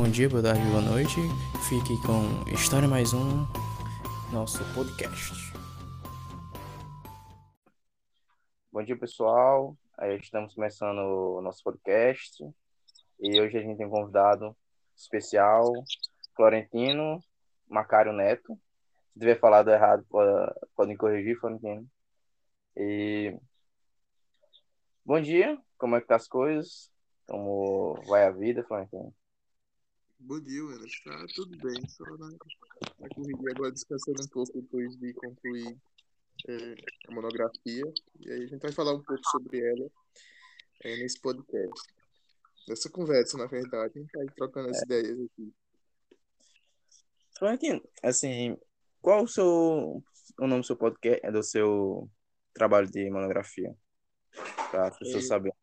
Bom dia, boa tarde, boa noite. Fique com História Mais Um, nosso podcast. Bom dia, pessoal. Estamos começando o nosso podcast e hoje a gente tem um convidado especial, Florentino Macário Neto. Se tiver falado errado, pode- podem corrigir, Florentino. E bom dia, como é que tá as coisas? Como vai a vida, Florentino? Bom dia, mano. Tá tudo bem, só na, na correria agora descansando um pouco depois de concluir é, a monografia. E aí a gente vai falar um pouco sobre ela é, nesse podcast. Nessa conversa, na verdade, a gente vai trocando as ideias aqui. Florentino, assim, qual o seu o nome do seu podcast, do seu trabalho de monografia? Para as pessoas É. saberem.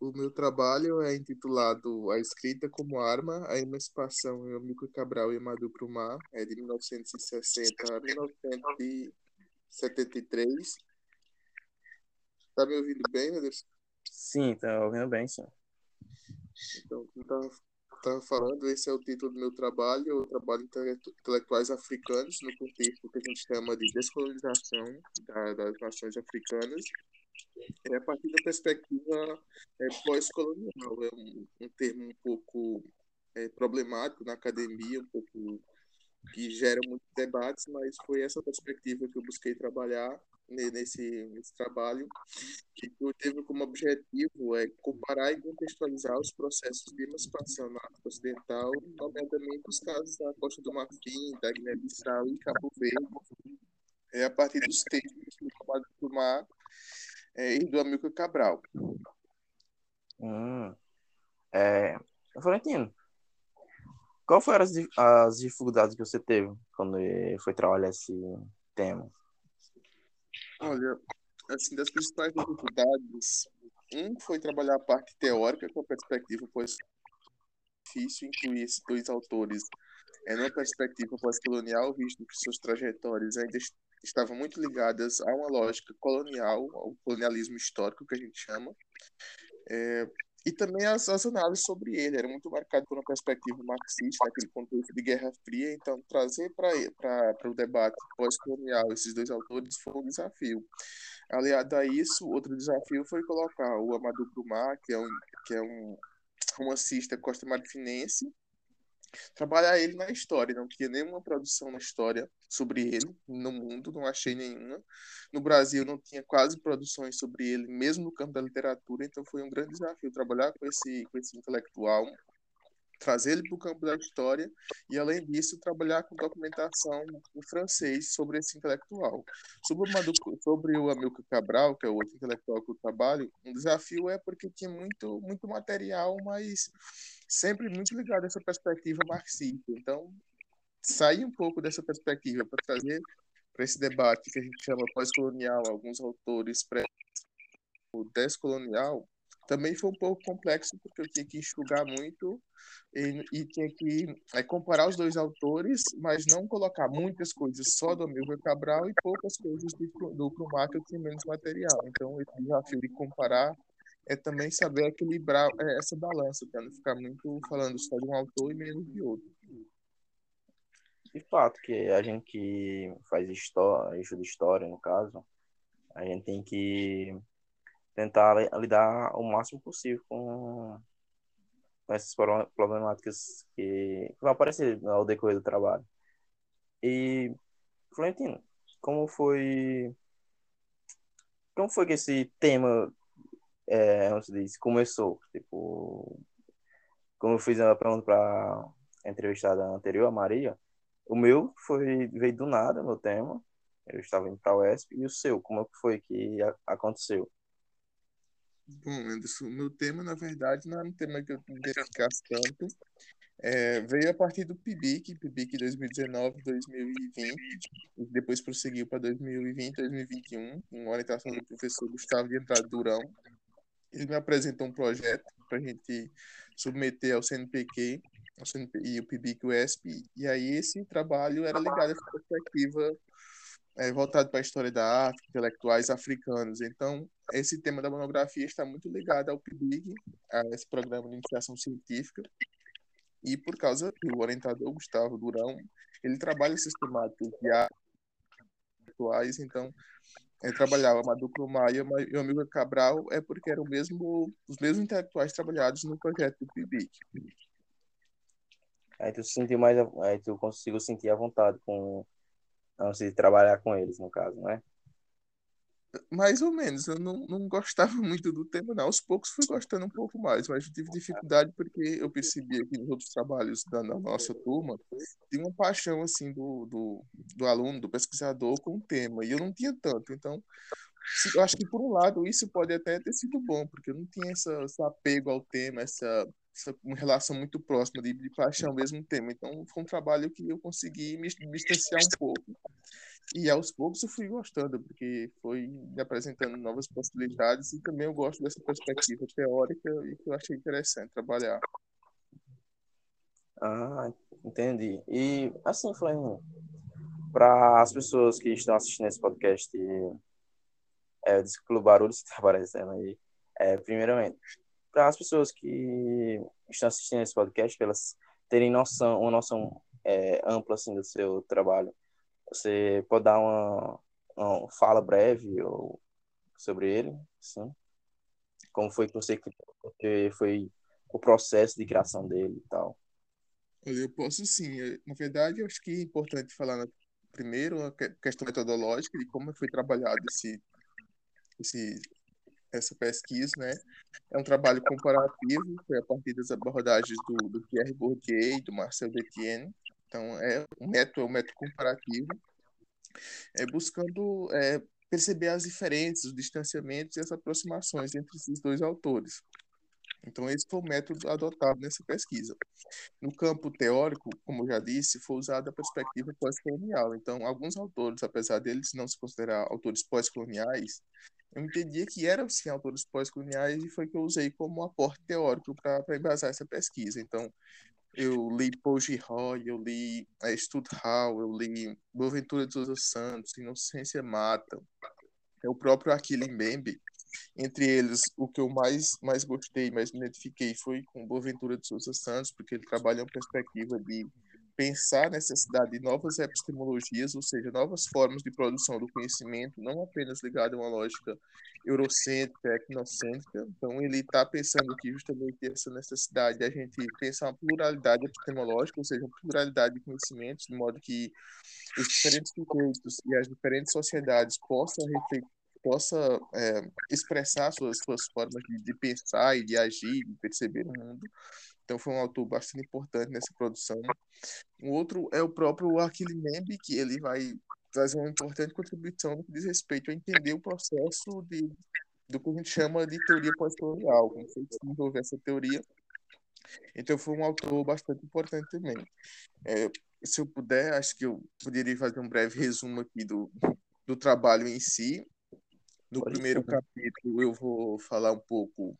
O meu trabalho é intitulado A Escrita como Arma, a Emancipação em Amílcar Cabral e Amadou Prumar, é de 1960 a 1973. Tá me ouvindo bem, meu Deus? Sim, tá ouvindo bem, sim. Então, como estava tava falando, esse é o título do meu trabalho, eu trabalho intele- intelectuais africanos no contexto que a gente chama de descolonização da- das nações africanas, é a partir da perspectiva é, pós-colonial. É um, um termo um pouco é, problemático na academia, um pouco que gera muitos debates, mas foi essa perspectiva que eu busquei trabalhar ne- nesse, nesse trabalho, que teve como objetivo é comparar e contextualizar os processos de emancipação na África Ocidental, nomeadamente os casos da Costa do Marfim, da Guiné-Bissau e Cabo Verde, é, a partir dos textos do Amado Mar é, e do Amilcar Cabral. Hum. É, Florentino, qual foram as, as dificuldades que você teve quando foi trabalhar esse tema? Olha, assim, das principais dificuldades, um foi trabalhar a parte teórica com a perspectiva pois difícil incluir esses dois autores é, numa perspectiva pós-colonial, visto que suas trajetórias ainda estavam muito ligadas a uma lógica colonial, ao colonialismo histórico que a gente chama, é, e também as, as análises sobre ele, era muito marcado por uma perspectiva marxista, naquele contexto de Guerra Fria, então trazer para o debate pós-colonial esses dois autores foi um desafio. Aliado a isso, outro desafio foi colocar o Amadou Prumar, que é um, que é um romancista costa-marfinense, trabalhar ele na história. Não tinha nenhuma produção na história sobre ele no mundo, não achei nenhuma. No Brasil não tinha quase produções sobre ele, mesmo no campo da literatura, então foi um grande desafio trabalhar com esse, com esse intelectual, trazer ele para o campo da história e, além disso, trabalhar com documentação em francês sobre esse intelectual. Sobre o, Madu, sobre o Amilcar Cabral, que é o outro intelectual que eu trabalho, um desafio é porque tinha muito, muito material, mas sempre muito ligado a essa perspectiva marxista. Então, sair um pouco dessa perspectiva para trazer para esse debate que a gente chama pós-colonial, alguns autores pré o descolonial, também foi um pouco complexo, porque eu tinha que enxugar muito e, e tinha que é, comparar os dois autores, mas não colocar muitas coisas só do Amilcar Cabral e poucas coisas de, do Krumar, que eu tinha menos material. Então, esse desafio de comparar é também saber equilibrar é, essa balança, para não ficar muito falando só de um autor e menos de outro. De fato, que a gente que faz história, estuda história, no caso, a gente tem que tentar li- lidar o máximo possível com, com essas pro- problemáticas que vão aparecer ao decorrer do trabalho. E, Florentino, como foi como foi que esse tema é, como se diz, começou? Tipo, como eu fiz a pergunta para a entrevistada anterior, a Maria, o meu foi veio do nada, meu tema. Eu estava indo para a UESP. E o seu, como é foi que aconteceu? Bom, Anderson, meu tema, na verdade, não era um tema que eu identificasse tanto. É, veio a partir do PIBIC, PIBIC 2019, 2020, e depois prosseguiu para 2020, 2021, com orientação do professor Gustavo de Andrade Durão. Ele me apresentou um projeto para a gente submeter ao CNPq, ao CNP, e o PIBIC UESP, e aí esse trabalho era ligado essa perspectiva é, voltado para a história da África, intelectuais africanos. Então, esse tema da monografia está muito ligado ao PIBIG, a esse programa de iniciação científica. E por causa que o orientador Gustavo Durão, ele trabalha sistemáticas de atuais, então é, trabalhava Maduco Maia e o amigo Cabral é porque eram mesmo, os mesmos intelectuais trabalhados no projeto do PIBIC. Aí tu sentiu mais, aí tu conseguiu sentir a vontade com antes de trabalhar com eles, no caso, né? Mais ou menos, eu não, não gostava muito do tema, não. Aos poucos fui gostando um pouco mais, mas eu tive dificuldade porque eu percebi aqui nos outros trabalhos da, da nossa turma tinha uma paixão, assim, do, do, do aluno, do pesquisador com o tema, e eu não tinha tanto. Então, eu acho que, por um lado, isso pode até ter sido bom, porque eu não tinha essa, esse apego ao tema, essa, essa uma relação muito próxima de, de paixão mesmo tema. Então, foi um trabalho que eu consegui me, me distanciar um pouco e aos poucos eu fui gostando, porque foi me apresentando novas possibilidades e também eu gosto dessa perspectiva teórica e que eu achei interessante trabalhar. Ah, entendi. E assim, Flamengo, para as pessoas que estão assistindo esse podcast, é, desculpa o barulho que está aparecendo aí, é, primeiramente, para as pessoas que estão assistindo esse podcast, elas terem noção, uma noção é, ampla assim do seu trabalho, você pode dar uma, uma fala breve ou, sobre ele, sim? Como foi que você que foi o processo de criação dele e tal? Olha, eu posso sim. Na verdade, eu acho que é importante falar primeiro a questão metodológica de como foi trabalhado esse, esse, essa pesquisa, né? É um trabalho comparativo, foi a partir das abordagens do, do Pierre Bourdieu e do Marcel Detienne, então, é um método, é um método comparativo, é buscando é, perceber as diferenças, os distanciamentos e as aproximações entre esses dois autores. Então, esse foi o método adotado nessa pesquisa. No campo teórico, como eu já disse, foi usada a perspectiva pós-colonial. Então, alguns autores, apesar deles não se considerar autores pós-coloniais, eu entendia que eram sim autores pós-coloniais e foi que eu usei como aporte teórico para embasar essa pesquisa. Então, eu li Paul Giroy, eu li é, Hall, eu li Boaventura de Souza Santos, Inocência Mata, é o próprio Aquile Mbembe. Entre eles, o que eu mais, mais gostei, mais me identifiquei foi com Boaventura de Souza Santos, porque ele trabalha uma perspectiva de pensar a necessidade de novas epistemologias, ou seja, novas formas de produção do conhecimento, não apenas ligada a uma lógica eurocêntrica, etnocêntrica. Então, ele está pensando aqui justamente essa necessidade de a gente pensar uma pluralidade epistemológica, ou seja, uma pluralidade de conhecimentos, de modo que os diferentes sujeitos e as diferentes sociedades possam refletir possa é, expressar suas, suas formas de, de pensar e de agir, de perceber o mundo. Então foi um autor bastante importante nessa produção. Um outro é o próprio Achille Mbembe, que ele vai trazer uma importante contribuição no que diz respeito a entender o processo de, do que a gente chama de teoria pós-colonial, como foi desenvolver essa teoria. Então foi um autor bastante importante também. É, se eu puder, acho que eu poderia fazer um breve resumo aqui do, do trabalho em si. No Pode primeiro ser. capítulo eu vou falar um pouco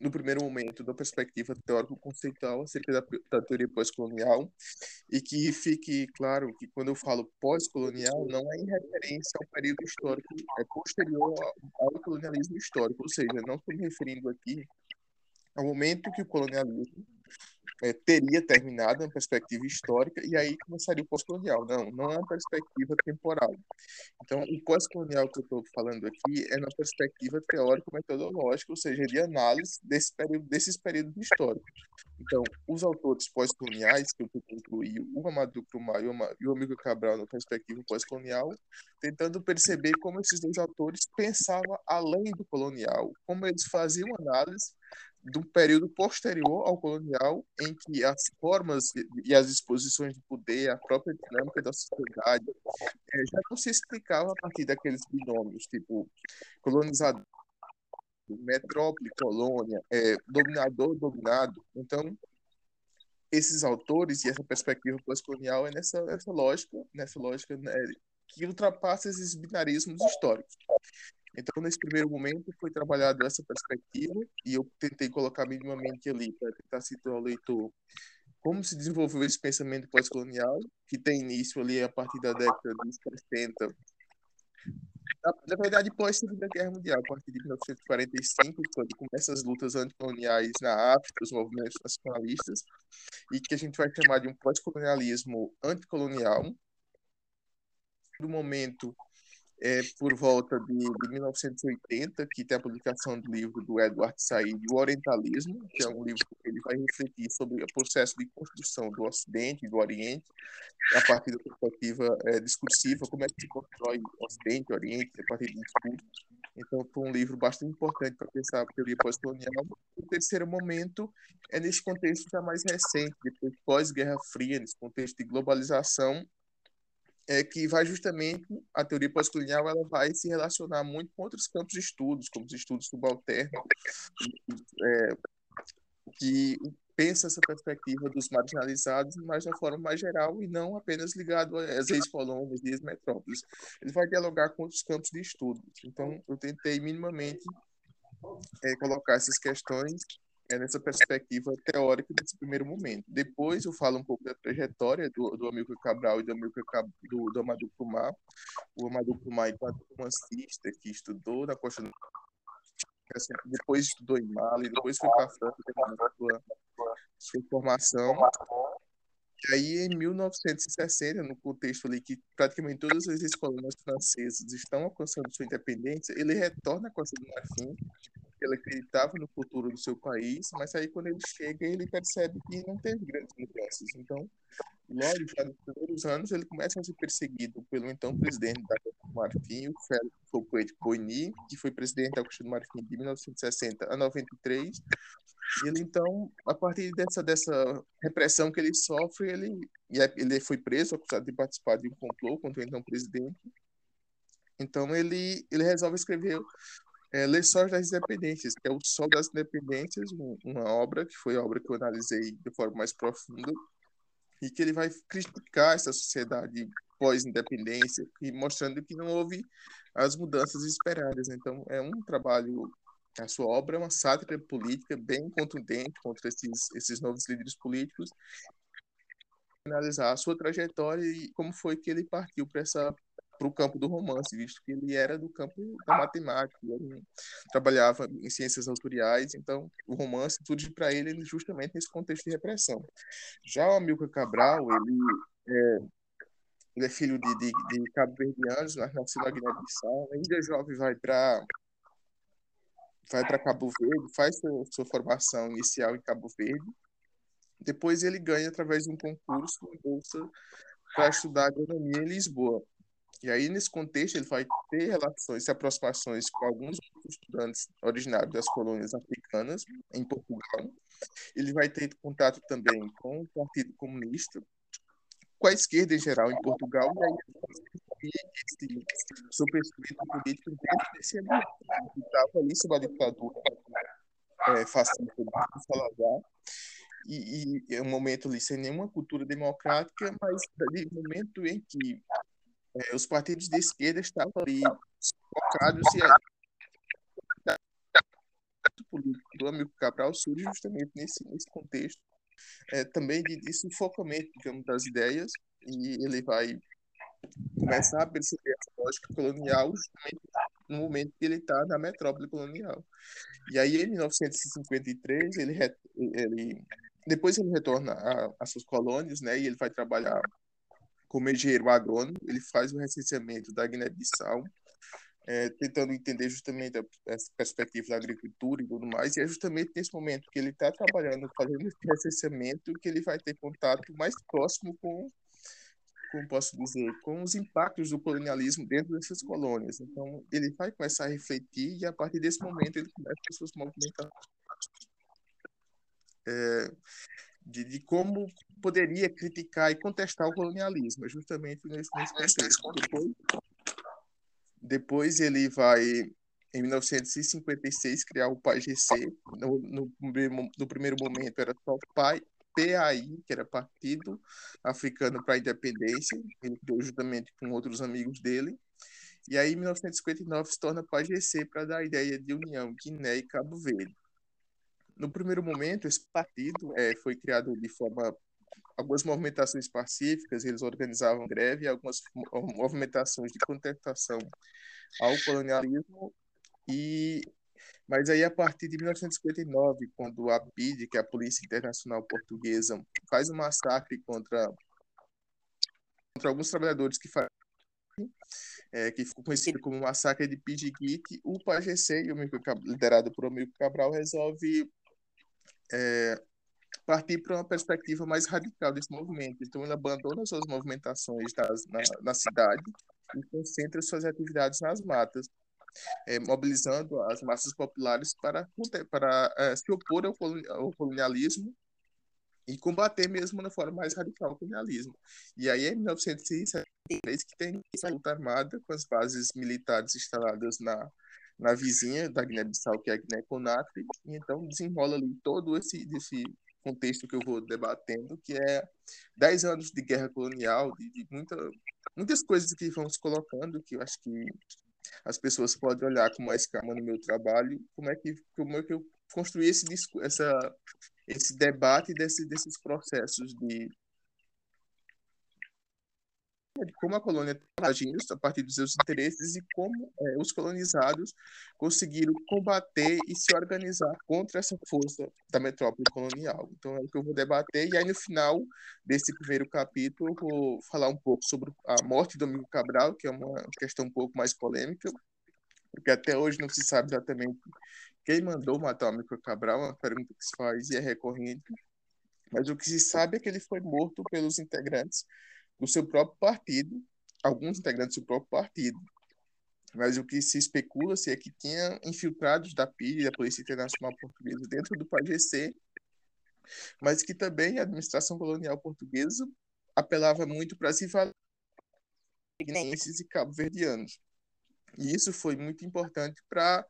no primeiro momento, da perspectiva teórico-conceitual acerca da, da teoria pós-colonial, e que fique claro que quando eu falo pós-colonial, não é em referência ao período histórico, é posterior ao colonialismo histórico, ou seja, não estou me referindo aqui ao momento que o colonialismo é, teria terminado na perspectiva histórica e aí começaria o pós-colonial. Não, não é uma perspectiva temporal. Então, o pós-colonial que eu estou falando aqui é na perspectiva teórico-metodológica, ou seja, de análise desse período, desses períodos históricos. Então, os autores pós-coloniais, que eu incluir o Amadou Krumah e o Amigo Cabral na perspectiva pós-colonial, tentando perceber como esses dois autores pensavam além do colonial, como eles faziam análise do período posterior ao colonial, em que as formas e as disposições de poder, a própria dinâmica da sociedade, é, já não se explicava a partir daqueles binômios, tipo colonizador, metrópole, colônia, é, dominador, dominado. Então, esses autores e essa perspectiva pós-colonial é nessa, nessa lógica, nessa lógica né, que ultrapassa esses binarismos históricos. Então, nesse primeiro momento, foi trabalhado essa perspectiva e eu tentei colocar minimamente ali para tentar situar o leitor como se desenvolveu esse pensamento pós-colonial, que tem início ali a partir da década de 60, na, na verdade, pós-Segunda Guerra Mundial, a partir de 1945, quando começam as lutas anticoloniais na África, os movimentos nacionalistas, e que a gente vai chamar de um pós-colonialismo anticolonial. No momento é, por volta de, de, 1980, que tem a publicação do livro do Edward Said, O Orientalismo, que é um livro que ele vai refletir sobre o processo de construção do Ocidente e do Oriente, a partir da perspectiva é, discursiva, como é que se constrói Ocidente e Oriente, a partir de discurso. Então, foi um livro bastante importante para pensar a teoria pós-colonial. O terceiro momento é nesse contexto já mais recente, depois pós-Guerra Fria, nesse contexto de globalização é que vai justamente a teoria pós-colonial ela vai se relacionar muito com outros campos de estudos, como os estudos subalternos, é, que pensa essa perspectiva dos marginalizados, mas de uma forma mais geral e não apenas ligado às ex-colônias e ex-metrópoles. Ele vai dialogar com outros campos de estudos. Então, eu tentei minimamente é, colocar essas questões é nessa perspectiva teórica desse primeiro momento. Depois eu falo um pouco da trajetória do, do Amilcar Cabral e do Amilcar Cab, do, do Amadou Kumar. O Amadou Kumar, enquanto romancista que estudou na Costa do assim, depois estudou em Mali, depois foi para a França, sua, sua formação. E aí, em 1960, no contexto ali que praticamente todas as escolas francesas estão alcançando sua independência, ele retorna à Costa do Marfim ele acreditava no futuro do seu país, mas aí quando ele chega, ele percebe que não teve grandes mudanças. Então, logo já nos primeiros anos, ele começa a ser perseguido pelo então presidente da Costa do Marfim, o Félix Foucault Boigny, que foi presidente da Costa do Marfim de 1960 a 93. E ele então, a partir dessa dessa repressão que ele sofre, ele é, ele foi preso, acusado de participar de um complô contra o então presidente. Então ele ele resolve escrever é, Lençóis das Independências, que é o Sol das Independências, uma obra que foi obra que eu analisei de forma mais profunda, e que ele vai criticar essa sociedade pós-independência, e mostrando que não houve as mudanças esperadas. Então, é um trabalho, a sua obra é uma sátira política bem contundente contra esses, esses novos líderes políticos, analisar a sua trajetória e como foi que ele partiu para essa para o campo do romance, visto que ele era do campo da matemática, ele trabalhava em ciências autoriais, então o romance surge para ele justamente nesse contexto de repressão. Já o Amilcar Cabral, ele é, ele é filho de, de, de cabo-verdianos, mas nasceu na Guiné-Bissau, ainda jovem vai para vai para Cabo Verde, faz sua, sua formação inicial em Cabo Verde, depois ele ganha através de um concurso uma bolsa para estudar agronomia em Lisboa. E aí, nesse contexto, ele vai ter relações e aproximações com alguns estudantes originários das colônias africanas em Portugal. Ele vai ter contato também com o Partido Comunista, com a esquerda em geral em Portugal, e aí esse superação político dentro desse ambiente. Ele estava ali sob a ditadura é, fascista do Salazar, e, e é um momento ali sem nenhuma cultura democrática, mas no momento em que é, os partidos de esquerda estavam ali focados e político do amigo Cabral surge justamente nesse, nesse contexto é, também de, de sufocamento, digamos, das ideias e ele vai começar a perceber a lógica colonial justamente no momento que ele está na metrópole colonial. E aí, em 1953, ele, ele depois ele retorna às suas colônias, né, e ele vai trabalhar como engenheiro agrônomo, ele faz o recenseamento da Guiné-Bissau, é, tentando entender justamente essa perspectiva da agricultura e tudo mais, e é justamente nesse momento que ele está trabalhando, fazendo esse recenseamento, que ele vai ter contato mais próximo com, como posso dizer, com os impactos do colonialismo dentro dessas colônias. Então, ele vai começar a refletir e, a partir desse momento, ele começa as suas movimentações. É, de, de, como poderia criticar e contestar o colonialismo, é justamente nesse, nesse contexto. Depois, depois ele vai, em 1956, criar o PAIGC. No, no, no primeiro momento era só PAI, PAI, que era Partido Africano para a Independência, ele criou juntamente com outros amigos dele. E aí, em 1959, se torna PAIGC para dar a ideia de união Guiné e Cabo Verde. No primeiro momento, esse partido é, foi criado de forma algumas movimentações pacíficas, eles organizavam greve algumas movimentações de contestação ao colonialismo e mas aí, a partir de 1959, quando a PID, que é a Polícia Internacional Portuguesa, faz um massacre contra, contra alguns trabalhadores que fazem é, que ficou conhecido como Massacre de Pidiguite, o PAGC, liderado por Amigo Cabral, resolve é, partir para uma perspectiva mais radical desse movimento. Então, ele abandona suas movimentações das, na, na cidade e concentra suas atividades nas matas é, mobilizando as massas populares para, para é, se opor ao, colonialismo e combater mesmo na forma mais radical o colonialismo. E aí, em 1973, que tem essa luta armada com as bases militares instaladas na, na vizinha da Guiné-Bissau, que é a Guiné-Conakry, e então desenrola ali todo esse, esse contexto que eu vou debatendo, que é 10 anos de guerra colonial, de, de muita, muitas coisas que vão se colocando, que eu acho que as pessoas podem olhar com mais calma no meu trabalho, como é que, como é que eu construí esse, essa, esse debate desse, desses processos de, de como a colônia está agindo a partir dos seus interesses e como é, os colonizados conseguiram combater e se organizar contra essa força da metrópole colonial. Então é o que eu vou debater, e aí no final desse primeiro capítulo eu vou falar um pouco sobre a morte do Amigo Cabral, que é uma questão um pouco mais polêmica, porque até hoje não se sabe exatamente quem mandou matar o Amigo Cabral, uma pergunta que se faz e é recorrente, mas o que se sabe é que ele foi morto pelos integrantes do seu próprio partido, alguns integrantes do seu próprio partido. Mas o que se especula-se é que tinha infiltrados da PID, da Polícia Internacional Portuguesa, dentro do PAGC, mas que também a administração colonial portuguesa apelava muito para as rivalidades e cabo-verdianos. E isso foi muito importante para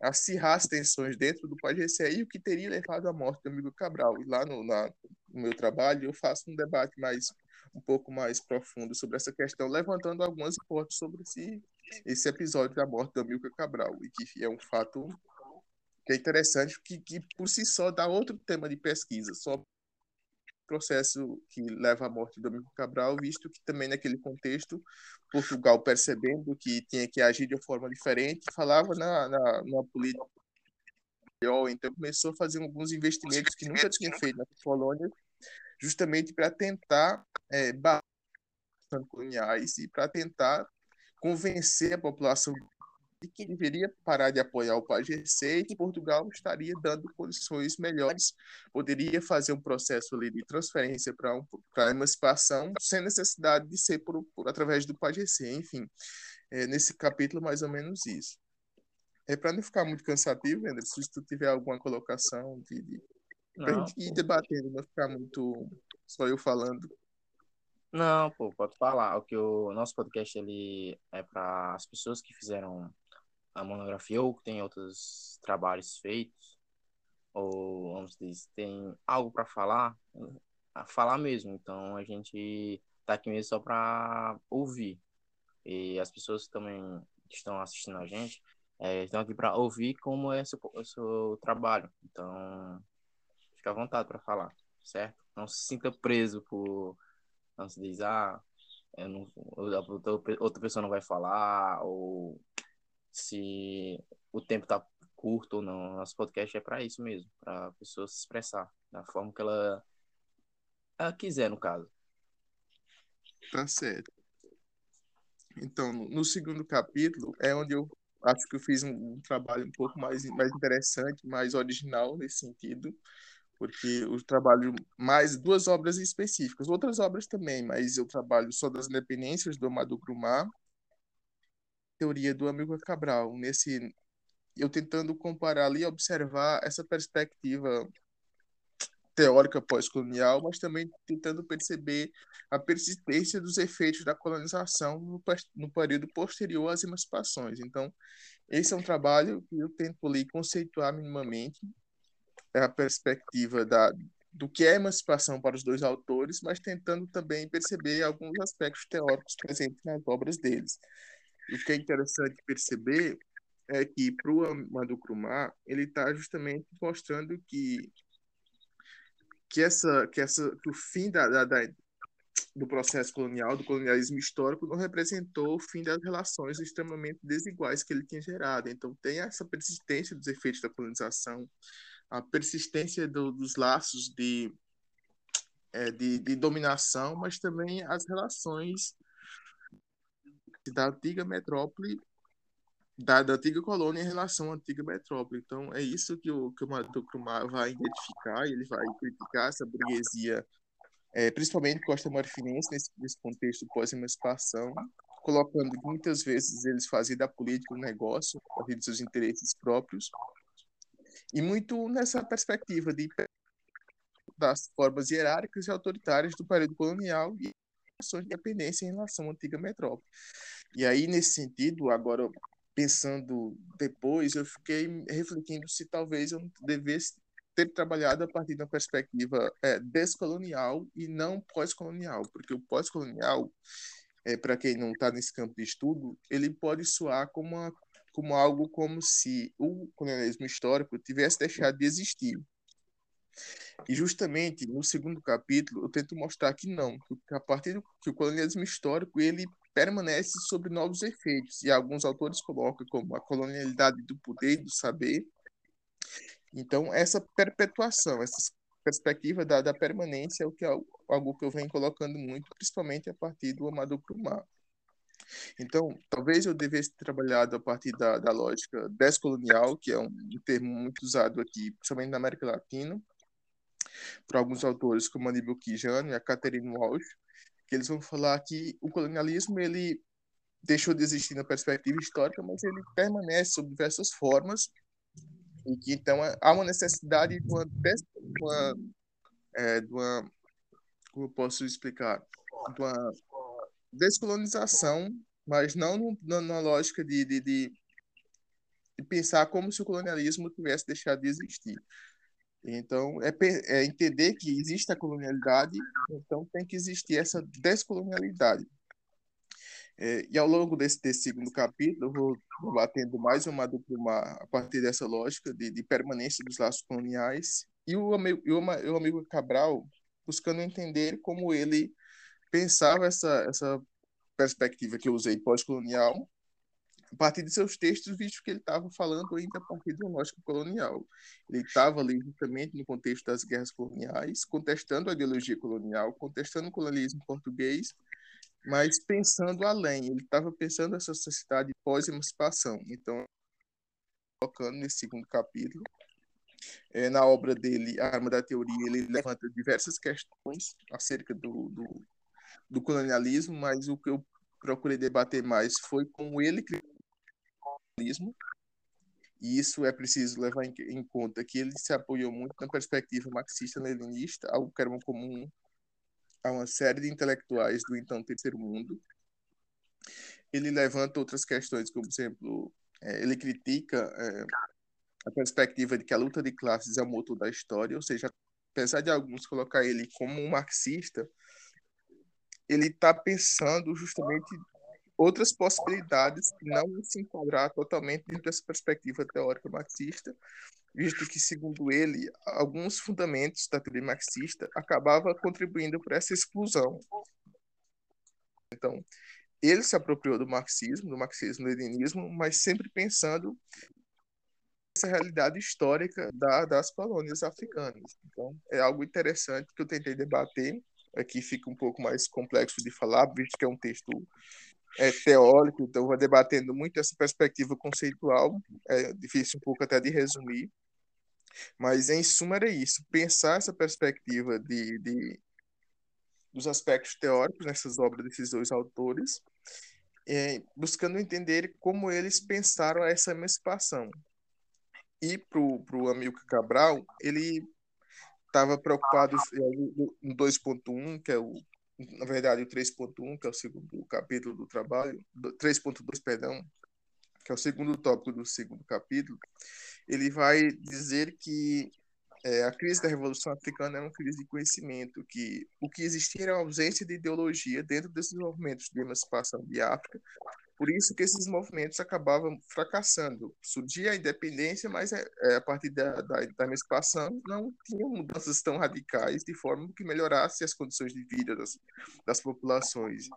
acirrar as tensões dentro do PAGC e o que teria levado à morte do amigo Cabral. E lá no, na, no meu trabalho eu faço um debate mais um pouco mais profundo sobre essa questão, levantando algumas hipóteses sobre esse, esse episódio da morte do Amilcar Cabral, e que é um fato que é interessante, que, que por si só dá outro tema de pesquisa, só processo que leva à morte do Amilcar Cabral, visto que também naquele contexto, Portugal percebendo que tinha que agir de uma forma diferente, falava na, na, na política então começou a fazer alguns investimentos que nunca tinha feito na colônia justamente para tentar é, coloniais e para tentar convencer a população de que deveria parar de apoiar o PAGC e que Portugal estaria dando condições melhores, poderia fazer um processo ali de transferência para um, a emancipação sem necessidade de ser por, por através do PAGC, enfim. É, nesse capítulo, mais ou menos isso. É para não ficar muito cansativo, André, se tu tiver alguma colocação de, de Pra gente ir debatendo, não ficar muito só eu falando. Não, pô, pode falar. O que o nosso podcast ele é para as pessoas que fizeram a monografia ou que tem outros trabalhos feitos ou vamos dizer, tem algo para falar, a falar mesmo. Então a gente tá aqui mesmo só para ouvir. E as pessoas que também estão assistindo a gente é, estão aqui para ouvir como é o seu, o seu trabalho. Então Fica à vontade para falar, certo? Não se sinta preso por. Não se diz, ah, eu não, outra pessoa não vai falar, ou se o tempo tá curto ou não. Nosso podcast é para isso mesmo, para a pessoa se expressar da forma que ela, ela quiser, no caso. Tá certo. Então, no segundo capítulo é onde eu acho que eu fiz um, um trabalho um pouco mais, mais interessante, mais original nesse sentido, porque eu trabalho mais duas obras específicas, outras obras também, mas eu trabalho só das independências do Amadou Grumar, teoria do amigo Cabral, nesse eu tentando comparar ali, observar essa perspectiva teórica pós-colonial, mas também tentando perceber a persistência dos efeitos da colonização no, no período posterior às emancipações. Então, esse é um trabalho que eu tento ali conceituar minimamente a perspectiva da, do que é emancipação para os dois autores, mas tentando também perceber alguns aspectos teóricos presentes nas obras deles. O que é interessante perceber é que para o Madu Krumah, ele está justamente mostrando que que essa que essa que o fim da, da, da, do processo colonial, do colonialismo histórico, não representou o fim das relações extremamente desiguais que ele tinha gerado. Então, tem essa persistência dos efeitos da colonização, a persistência do, dos laços de, é, de, de, dominação, mas também as relações da antiga metrópole, da, da antiga colônia em relação à antiga metrópole. Então, é isso que o, que o Maduro vai identificar, ele vai criticar essa burguesia é, principalmente Costa Marfinense, nesse, nesse contexto pós-emancipação, colocando que muitas vezes eles faziam da política um negócio, de seus interesses próprios, e muito nessa perspectiva de das formas hierárquicas e autoritárias do período colonial e ações de dependência em relação à antiga metrópole. E aí, nesse sentido, agora pensando depois, eu fiquei refletindo se talvez eu devesse ter trabalhado a partir uma perspectiva é, descolonial e não pós-colonial, porque o pós-colonial, é, para quem não está nesse campo de estudo, ele pode soar como, uma, como algo como se o colonialismo histórico tivesse deixado de existir. E justamente no segundo capítulo eu tento mostrar que não, que a partir do que o colonialismo histórico ele permanece sobre novos efeitos e alguns autores colocam como a colonialidade do poder e do saber então, essa perpetuação, essa perspectiva da, da permanência é o que é algo que eu venho colocando muito, principalmente a partir do Amador Krumah. Então, talvez eu devesse ter trabalhado a partir da, da lógica descolonial, que é um, termo muito usado aqui, principalmente na América Latina, por alguns autores como Aníbal Quijano e a Catherine Walsh, que eles vão falar que o colonialismo ele deixou de existir na perspectiva histórica, mas ele permanece sob diversas formas e que então há uma necessidade de uma, uma, é, de uma como eu posso explicar, de uma descolonização, mas não na, lógica de, de, de, de, pensar como se o colonialismo tivesse deixado de existir. Então, é, é entender que existe a colonialidade, então tem que existir essa descolonialidade. É, e ao longo desse, desse, segundo capítulo, eu vou debatendo mais uma dupla uma, a partir dessa lógica de, de, permanência dos laços coloniais, e o, e o, amigo Cabral buscando entender como ele pensava essa, essa perspectiva que eu usei pós-colonial, a partir de seus textos, visto que ele estava falando ainda a partir de uma lógica colonial. Ele estava ali justamente no contexto das guerras coloniais, contestando a ideologia colonial, contestando o colonialismo português, mas pensando além. Ele estava pensando essa sociedade pós-emancipação. Então, colocando nesse segundo capítulo, é, na obra dele, A Arma da Teoria, ele levanta diversas questões acerca do, do, do colonialismo, mas o que eu procurei debater mais foi como ele criou o colonialismo, e isso é preciso levar em, em, conta que ele se apoiou muito na perspectiva marxista-leninista, algo que era um comum a uma série de intelectuais do então terceiro mundo. Ele levanta outras questões, como, por exemplo, é, ele critica é, a perspectiva de que a luta de classes é o motor da história, ou seja, apesar de alguns colocar ele como um marxista, ele está pensando justamente outras possibilidades que não se enquadrar totalmente dentro dessa perspectiva teórica marxista, visto que, segundo ele, alguns fundamentos da teoria marxista acabavam contribuindo para essa exclusão. Então, ele se apropriou do marxismo, do marxismo-leninismo, mas sempre pensando essa realidade histórica da, das colônias africanas. Então, é algo interessante que eu tentei debater. Aqui fica um pouco mais complexo de falar, visto que é um texto é, teórico, então vai debatendo muito essa perspectiva conceitual, é difícil um pouco até de resumir, mas em suma era isso, pensar essa perspectiva de, de dos aspectos teóricos nessas obras desses dois autores, é, buscando entender como eles pensaram essa emancipação. E para o Amilcar Cabral, ele estava preocupado no 2.1, que é o na verdade, o 3.1, que é o segundo capítulo do trabalho, 3.2, perdão, que é o segundo tópico do segundo capítulo, ele vai dizer que é, a crise da Revolução Africana era uma crise de conhecimento, que o que existia era a ausência de ideologia dentro desses movimentos de emancipação de África, Por isso que esses movimentos acabavam fracassando. Surgia a independência, mas é, é, a partir da, da, da emancipação não tinham mudanças tão radicais de forma que melhorasse as condições de vida das, das populações.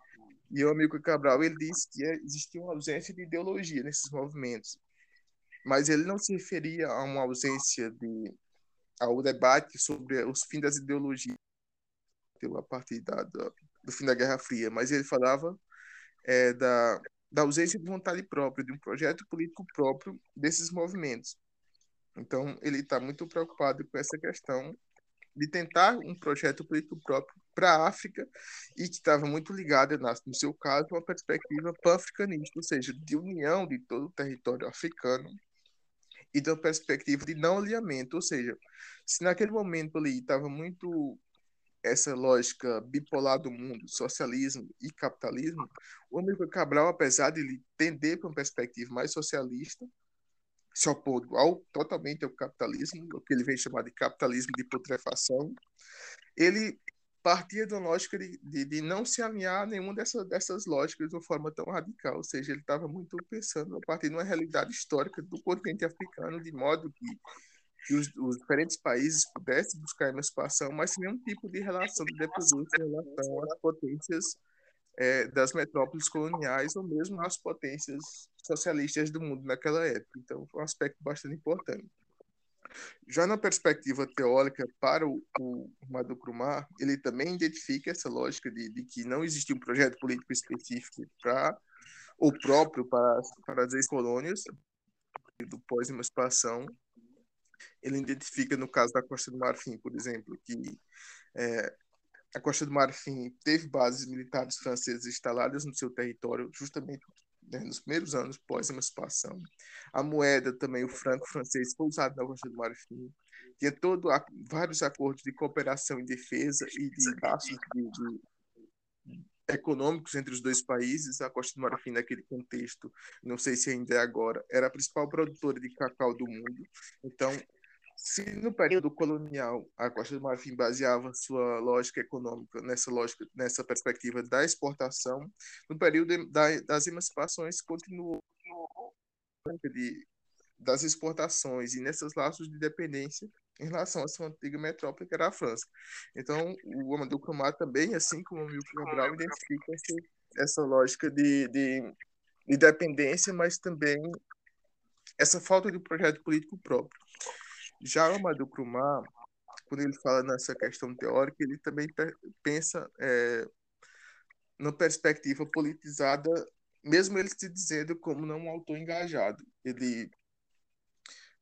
E o amigo Cabral ele disse que existia uma ausência de ideologia nesses movimentos, mas ele não se referia a uma ausência de ao debate sobre os fins das ideologias a partir da, da, do fim da Guerra Fria, mas ele falava é, da, da ausência de vontade própria, de um projeto político próprio desses movimentos. Então, ele está muito preocupado com essa questão de tentar um projeto político próprio para a África e que estava muito ligada, no seu caso, uma perspectiva pan-africanista, ou seja, de união de todo o território africano e da perspectiva de não alinhamento, ou seja, se naquele momento ali estava muito essa lógica bipolar do mundo, socialismo e capitalismo, o Amílcar Cabral, apesar de ele tender para uma perspectiva mais socialista, se opondo ao, totalmente ao capitalismo, o que ele vem chamar de capitalismo de putrefação, ele partia da lógica de, de, de, não se alinhar a nenhuma dessa, dessas lógicas de uma forma tão radical, ou seja, ele estava muito pensando a partir de uma realidade histórica do continente africano, de modo que que os, os, diferentes países pudessem buscar emancipação, mas sem nenhum tipo de relação de dependência em relação às potências é, das metrópoles coloniais ou mesmo às potências socialistas do mundo naquela época. Então, foi um aspecto bastante importante. Já na perspectiva teórica para o, o Madhu Krumar, ele também identifica essa lógica de, de que não existia um projeto político específico para o próprio para, para as ex-colônias do pós-emancipação ele identifica no caso da Costa do Marfim, por exemplo, que é, a Costa do Marfim teve bases militares francesas instaladas no seu território justamente né, nos primeiros anos pós-emancipação. A moeda também, o franco francês, foi usado na Costa do Marfim. Tinha todo, vários acordos de cooperação em defesa e de de, de, econômicos entre os dois países. A Costa do Marfim, naquele contexto, não sei se ainda é agora, era a principal produtora de cacau do mundo. Então, se no período colonial a Costa do Marfim baseava sua lógica econômica nessa lógica, nessa perspectiva da exportação, no período da, das emancipações continuou de, das exportações e nesses laços de dependência em relação à sua antiga metrópole, que era a França. Então, o Amadeu Camargo também, assim como o Milton Cabral, identifica essa, lógica de, de, de dependência, mas também essa falta de projeto político próprio. Já o Amadou Krumah, quando ele fala nessa questão teórica, ele também pensa é, na perspectiva politizada, mesmo ele se dizendo como não um autor engajado. Ele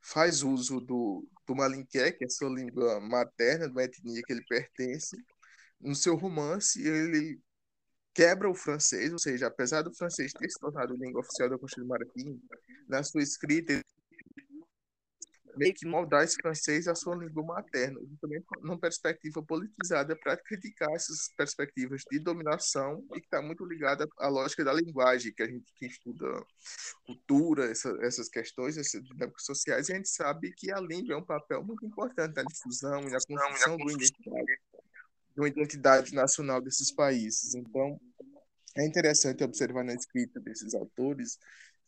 faz uso do, do malinqué, que é sua língua materna, uma etnia que ele pertence. No seu romance, ele quebra o francês, ou seja, apesar do francês ter se tornado língua oficial da Constituição Marfim, na sua escrita ele meio que moldar esse francês à sua língua materna, também numa perspectiva politizada para criticar essas perspectivas de dominação e que está muito ligada à lógica da linguagem, que a gente que estuda cultura, essa, essas questões, essas dinâmicas sociais, e a gente sabe que a língua é um papel muito importante na difusão e na construção do identidade, de uma identidade nacional desses países. Então, é interessante observar na escrita desses autores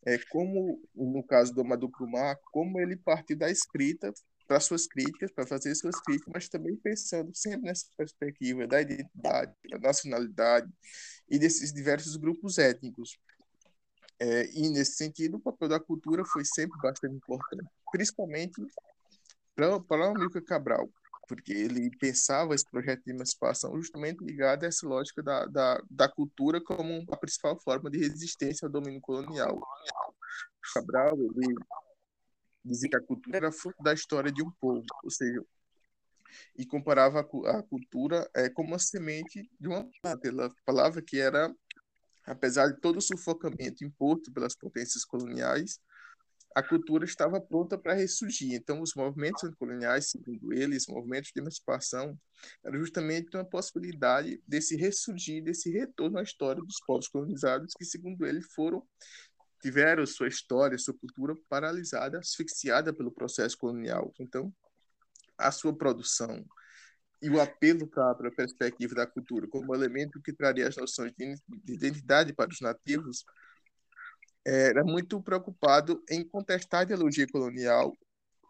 é, como, no caso do Amadou Krumah, como ele partiu da escrita para suas críticas, para fazer suas críticas, mas também pensando sempre nessa perspectiva da identidade, da nacionalidade e desses diversos grupos étnicos. É, e, nesse sentido, o papel da cultura foi sempre bastante importante, principalmente para o Amílcar Cabral, porque ele pensava esse projeto de emancipação justamente ligado a essa lógica da, da, da cultura como a principal forma de resistência ao domínio colonial. Cabral, ele dizia que a cultura era fruto da história de um povo, ou seja, e comparava a, cultura é, como uma semente de uma planta. Ela falava que era, apesar de todo o sufocamento imposto pelas potências coloniais, a cultura estava pronta para ressurgir. Então, os movimentos anticoloniais, segundo eles, movimentos de emancipação, era justamente uma possibilidade desse ressurgir, desse retorno à história dos povos colonizados, que, segundo ele, foram tiveram sua história, sua cultura paralisada, asfixiada pelo processo colonial. Então, a sua produção e o apelo para a perspectiva da cultura como elemento que traria as noções de identidade para os nativos era muito preocupado em contestar a ideologia colonial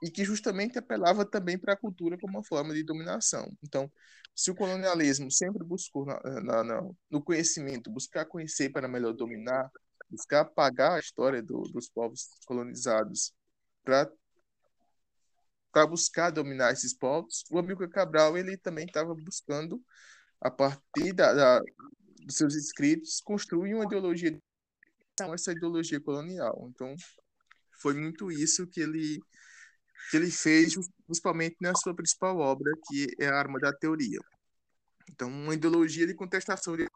e que justamente apelava também para a cultura como uma forma de dominação. Então, se o colonialismo sempre buscou na, na, na, no conhecimento, buscar conhecer para melhor dominar, buscar apagar a história do, dos povos colonizados para para buscar dominar esses povos, o Amílcar Cabral ele também estava buscando a partir da, da, dos seus escritos construir uma ideologia essa ideologia colonial. Então, foi muito isso que ele que ele fez principalmente na sua principal obra, que é a Arma da Teoria. Então, uma ideologia de contestação de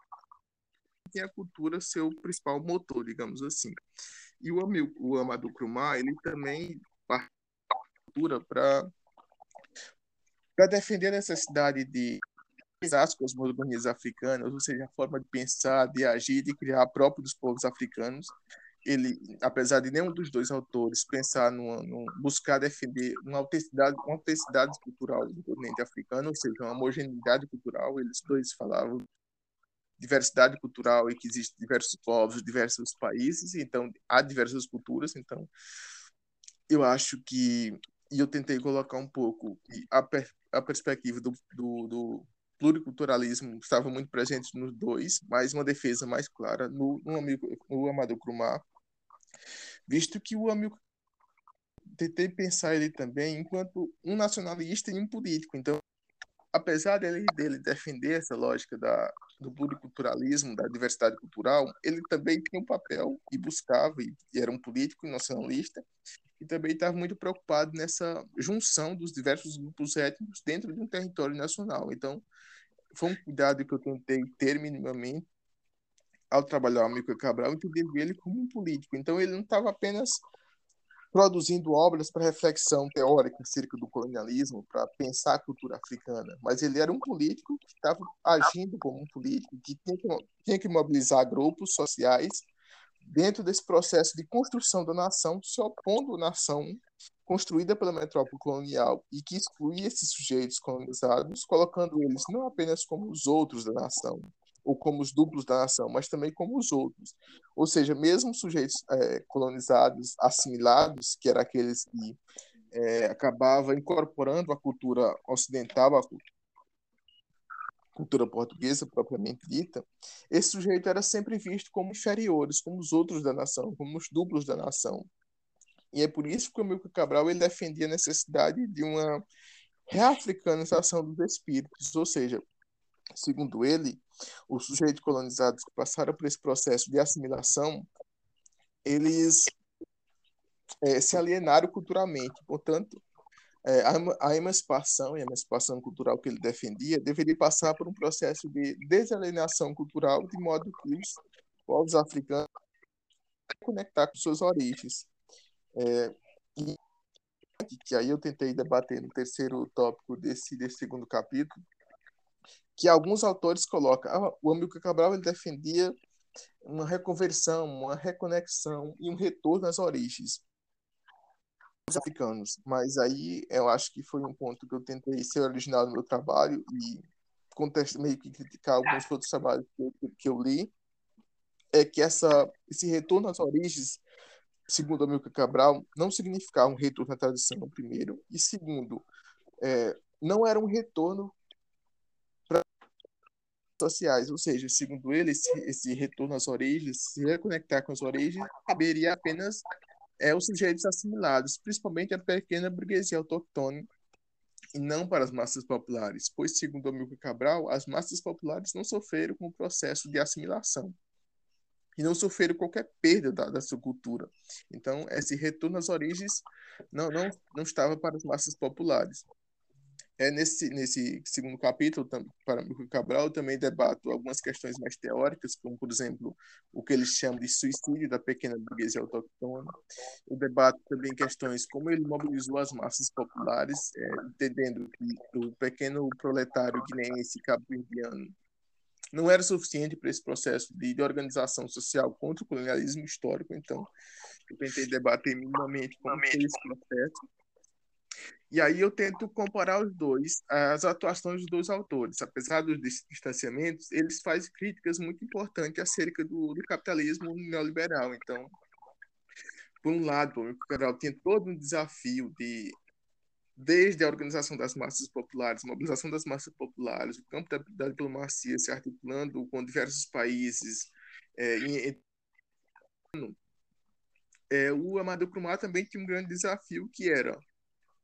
tem a cultura seu principal motor, digamos assim. E o, Amil, o Amadou Krumah, ele também parte da cultura para para defender a necessidade de as cosmogonias africanas, ou seja, a forma de pensar, de agir, de criar próprio dos povos africanos, ele, apesar de nenhum dos dois autores pensar no buscar defender uma autenticidade, uma autenticidade cultural do continente africano, ou seja, uma homogeneidade cultural, eles dois falavam diversidade cultural e que existem diversos povos, diversos países, então há diversas culturas, então eu acho que e eu tentei colocar um pouco a, per, a perspectiva do, do, do pluriculturalismo estava muito presente nos dois, mas uma defesa mais clara no, no, amigo, no Amador Krumah, visto que o amigo tentei pensar ele também enquanto um nacionalista e um político. Então, apesar dele, dele defender essa lógica da, do pluriculturalismo, da diversidade cultural, ele também tinha um papel e buscava, e, e era um político e nacionalista, e também estava muito preocupado nessa junção dos diversos grupos étnicos dentro de um território nacional. Então, foi um cuidado que eu tentei ter minimamente ao trabalhar o Amílcar Cabral, entendendo ele como um político. Então, ele não estava apenas produzindo obras para reflexão teórica acerca do colonialismo, para pensar a cultura africana, mas ele era um político que estava agindo como um político, que tinha que, tinha que mobilizar grupos sociais dentro desse processo de construção da nação, se opondo à nação construída pela metrópole colonial e que excluía esses sujeitos colonizados, colocando eles não apenas como os outros da nação, ou como os duplos da nação, mas também como os outros. Ou seja, mesmo sujeitos é, colonizados, assimilados, que eram aqueles que é, acabavam incorporando a cultura ocidental, a cultura portuguesa propriamente dita, esse sujeito era sempre visto como inferiores, como os outros da nação, como os duplos da nação. E é por isso que o Milton Cabral ele defendia a necessidade de uma reafricanização dos espíritos, ou seja, segundo ele, os sujeitos colonizados que passaram por esse processo de assimilação, eles é, se alienaram culturalmente, portanto, é, a, a emancipação e a emancipação cultural que ele defendia deveria passar por um processo de desalienação cultural, de modo que os povos africanos conectar com suas origens. É, e que aí eu tentei debater no terceiro tópico desse, desse segundo capítulo, que alguns autores colocam. Ah, o Amílcar Cabral ele defendia uma reconversão, uma reconexão e um retorno às origens africanos. Mas aí eu acho que foi um ponto que eu tentei ser original no meu trabalho e contexto meio que criticar alguns outros trabalhos que eu, que eu li é que essa esse retorno às origens segundo Amilcar Cabral não significava um retorno à tradição primeiro e segundo é, não era um retorno para sociais, ou seja, segundo ele, esse, esse retorno às origens, se reconectar com as origens, caberia apenas é, os sujeitos assimilados, principalmente a pequena burguesia autóctone, e não para as massas populares, pois, segundo Amilcar Cabral, as massas populares não sofreram com o processo de assimilação e não sofreram qualquer perda da, da sua cultura. Então, esse retorno às origens não, não, não estava para as massas populares. É nesse, nesse segundo capítulo, para o Cabral, eu também debato algumas questões mais teóricas, como, por exemplo, o que eles chamam de suicídio da pequena burguesia autóctona. Eu debato também questões como ele mobilizou as massas populares, é, entendendo que o pequeno proletário guineense cabo-verdiano não era suficiente para esse processo de, de, organização social contra o colonialismo histórico. Então, eu tentei debater minimamente como foi esse processo e aí eu tento comparar os dois, as atuações dos dois autores. Apesar dos distanciamentos, eles fazem críticas muito importantes acerca do, do capitalismo neoliberal. Então, por um lado, o Cabral tinha todo um desafio de desde a organização das massas populares, mobilização das massas populares, o campo da, da diplomacia se articulando com diversos países. É, em, é, o Amadeu Crumar também tinha um grande desafio que era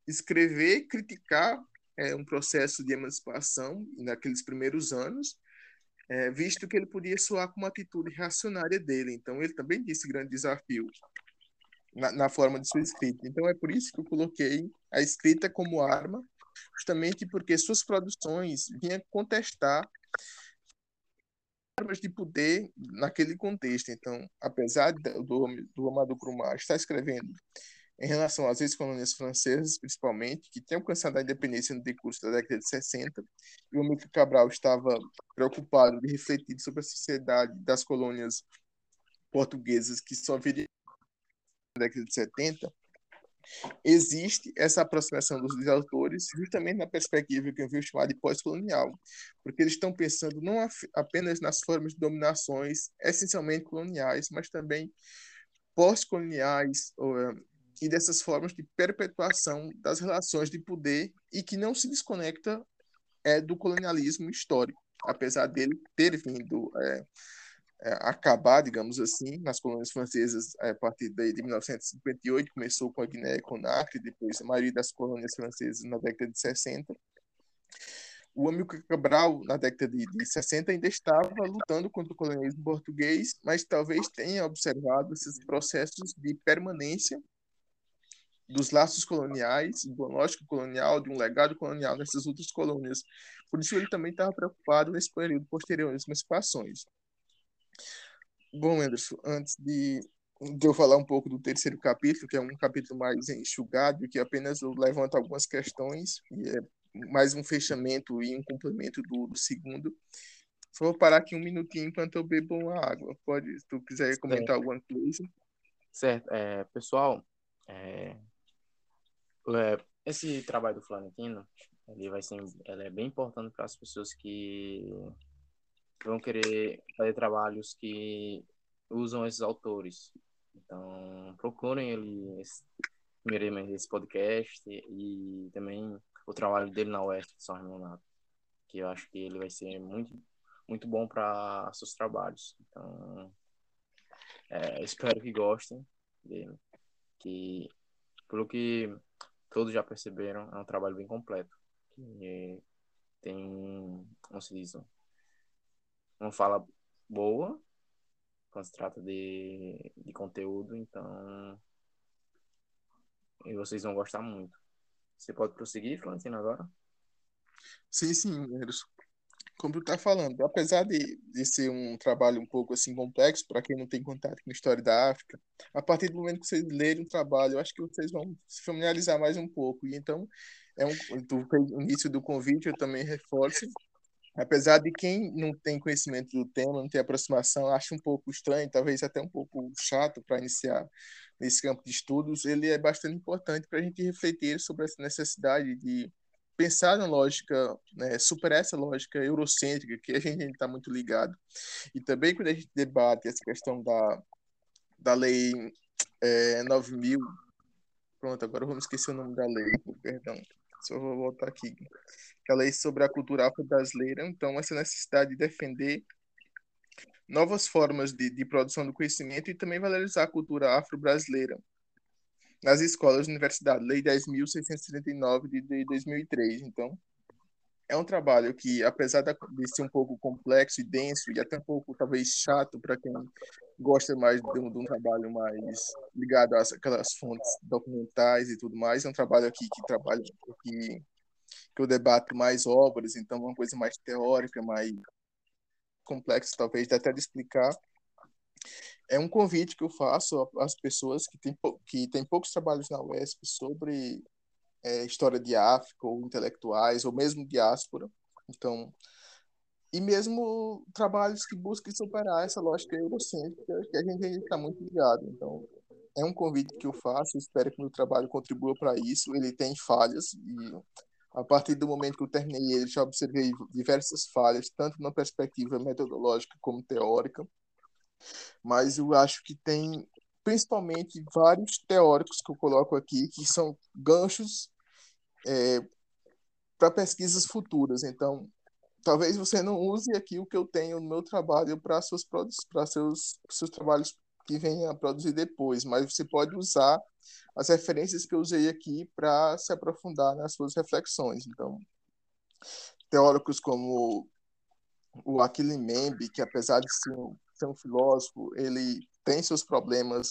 escrever, criticar é, um processo de emancipação naqueles primeiros anos, é, visto que ele podia soar com uma atitude reacionária dele. Então, ele também esse grande desafio na, na, forma de sua escrita. Então, é por isso que eu coloquei a escrita como arma, justamente porque suas produções vinham contestar armas de poder naquele contexto. Então, apesar do, do Amadou Crumar estar escrevendo em relação às ex-colônias francesas, principalmente, que tinham alcançado a independência no decurso da década de 60, e o Amílcar Cabral estava preocupado de refletir sobre a sociedade das colônias portuguesas que só viria na década de 70, existe essa aproximação dos autores justamente na perspectiva que eu vi chamar de pós-colonial, porque eles estão pensando não apenas nas formas de dominações essencialmente coloniais, mas também pós-coloniais e dessas formas de perpetuação das relações de poder e que não se desconecta é, do colonialismo histórico, apesar dele ter vindo é, é, acabar, digamos assim, nas colônias francesas a partir de, de 1958, começou com a Guiné Conakry, depois a maioria das colônias francesas na década de 60. O Amílcar Cabral, na década de, de 60, ainda estava lutando contra o colonialismo português, mas talvez tenha observado esses processos de permanência dos laços coloniais, do lógico colonial, de um legado colonial nessas outras colônias. Por isso ele também estava preocupado nesse período posterior às emancipações. Bom, Anderson, antes de, de eu falar um pouco do terceiro capítulo, que é um capítulo mais enxugado, que apenas levanta algumas questões, e é mais um fechamento e um complemento do, do segundo, só vou parar aqui um minutinho enquanto eu bebo uma água. Pode, se tu quiser comentar certo. alguma coisa. Certo. É, pessoal, é, esse trabalho do Florentino, ele vai ser, ele é bem importante para as pessoas que vão querer fazer trabalhos que usam esses autores. Então, procurem ele, primeiramente, esse podcast e também o trabalho dele na UESP de São Renato, que eu acho que ele vai ser muito, muito bom para seus trabalhos. Então, é, espero que gostem dele, que, pelo que todos já perceberam, é um trabalho bem completo. Que tem, como se diz, uma fala boa quando se trata de, de conteúdo, então e vocês vão gostar muito. Você pode prosseguir, Florentino, agora? Sim, sim, Emerson como tu tá falando, apesar de, de ser um trabalho um pouco assim complexo para quem não tem contato com a história da África, a partir do momento que vocês lerem o trabalho, eu acho que vocês vão se familiarizar mais um pouco. E então, é um, tu fez o início do convite, eu também reforço. Apesar de quem não tem conhecimento do tema, não tem aproximação, acha um pouco estranho, talvez até um pouco chato para iniciar nesse campo de estudos, ele é bastante importante para a gente refletir sobre essa necessidade de pensar na lógica, né, superar essa lógica eurocêntrica que a gente está muito ligado. E também quando a gente debate essa questão da, da lei é, 9.000, pronto, agora vamos esquecer o nome da lei, perdão, só vou voltar aqui, que a lei sobre a cultura afro-brasileira, então essa necessidade de defender novas formas de, de produção do conhecimento e também valorizar a cultura afro-brasileira, nas escolas da universidade, Lei 10.639 de 2003. Então, é um trabalho que, apesar de ser um pouco complexo e denso, e até um pouco, talvez, chato para quem gosta mais de um, de um, trabalho mais ligado às aquelas fontes documentais e tudo mais, é um trabalho aqui que trabalha, que, que eu debato mais obras, então uma coisa mais teórica, mais complexa, talvez, até de explicar, é um convite que eu faço às pessoas que têm, que têm poucos trabalhos na UESP sobre é, história de África, ou intelectuais, ou mesmo diáspora. Então, e mesmo trabalhos que busquem superar essa lógica eurocêntrica que a gente está muito ligado. Então, é um convite que eu faço, espero que meu trabalho contribua para isso. Ele tem falhas e a partir do momento que eu terminei ele, já observei diversas falhas, tanto na perspectiva metodológica como teórica mas eu acho que tem principalmente vários teóricos que eu coloco aqui, que são ganchos é, para pesquisas futuras. Então, talvez você não use aqui o que eu tenho no meu trabalho para seus para seus seus trabalhos que venha a produzir depois, mas você pode usar as referências que eu usei aqui para se aprofundar nas suas reflexões. Então, teóricos como o Achille Mbembe, que apesar de ser um, ser um filósofo, ele tem seus problemas,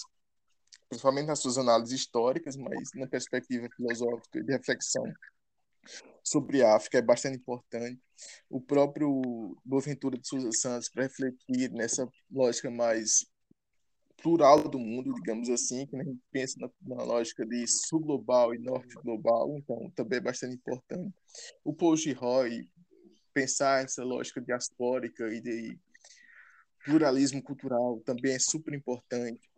principalmente nas suas análises históricas, mas na perspectiva filosófica e de reflexão sobre a África é bastante importante. O próprio Boaventura de Souza Santos, para refletir nessa lógica mais plural do mundo, digamos assim, que a gente pensa na, na lógica de sul global e norte global, então também é bastante importante. O Paul Giroy, pensar essa lógica diaspórica e de pluralismo cultural também é super importante.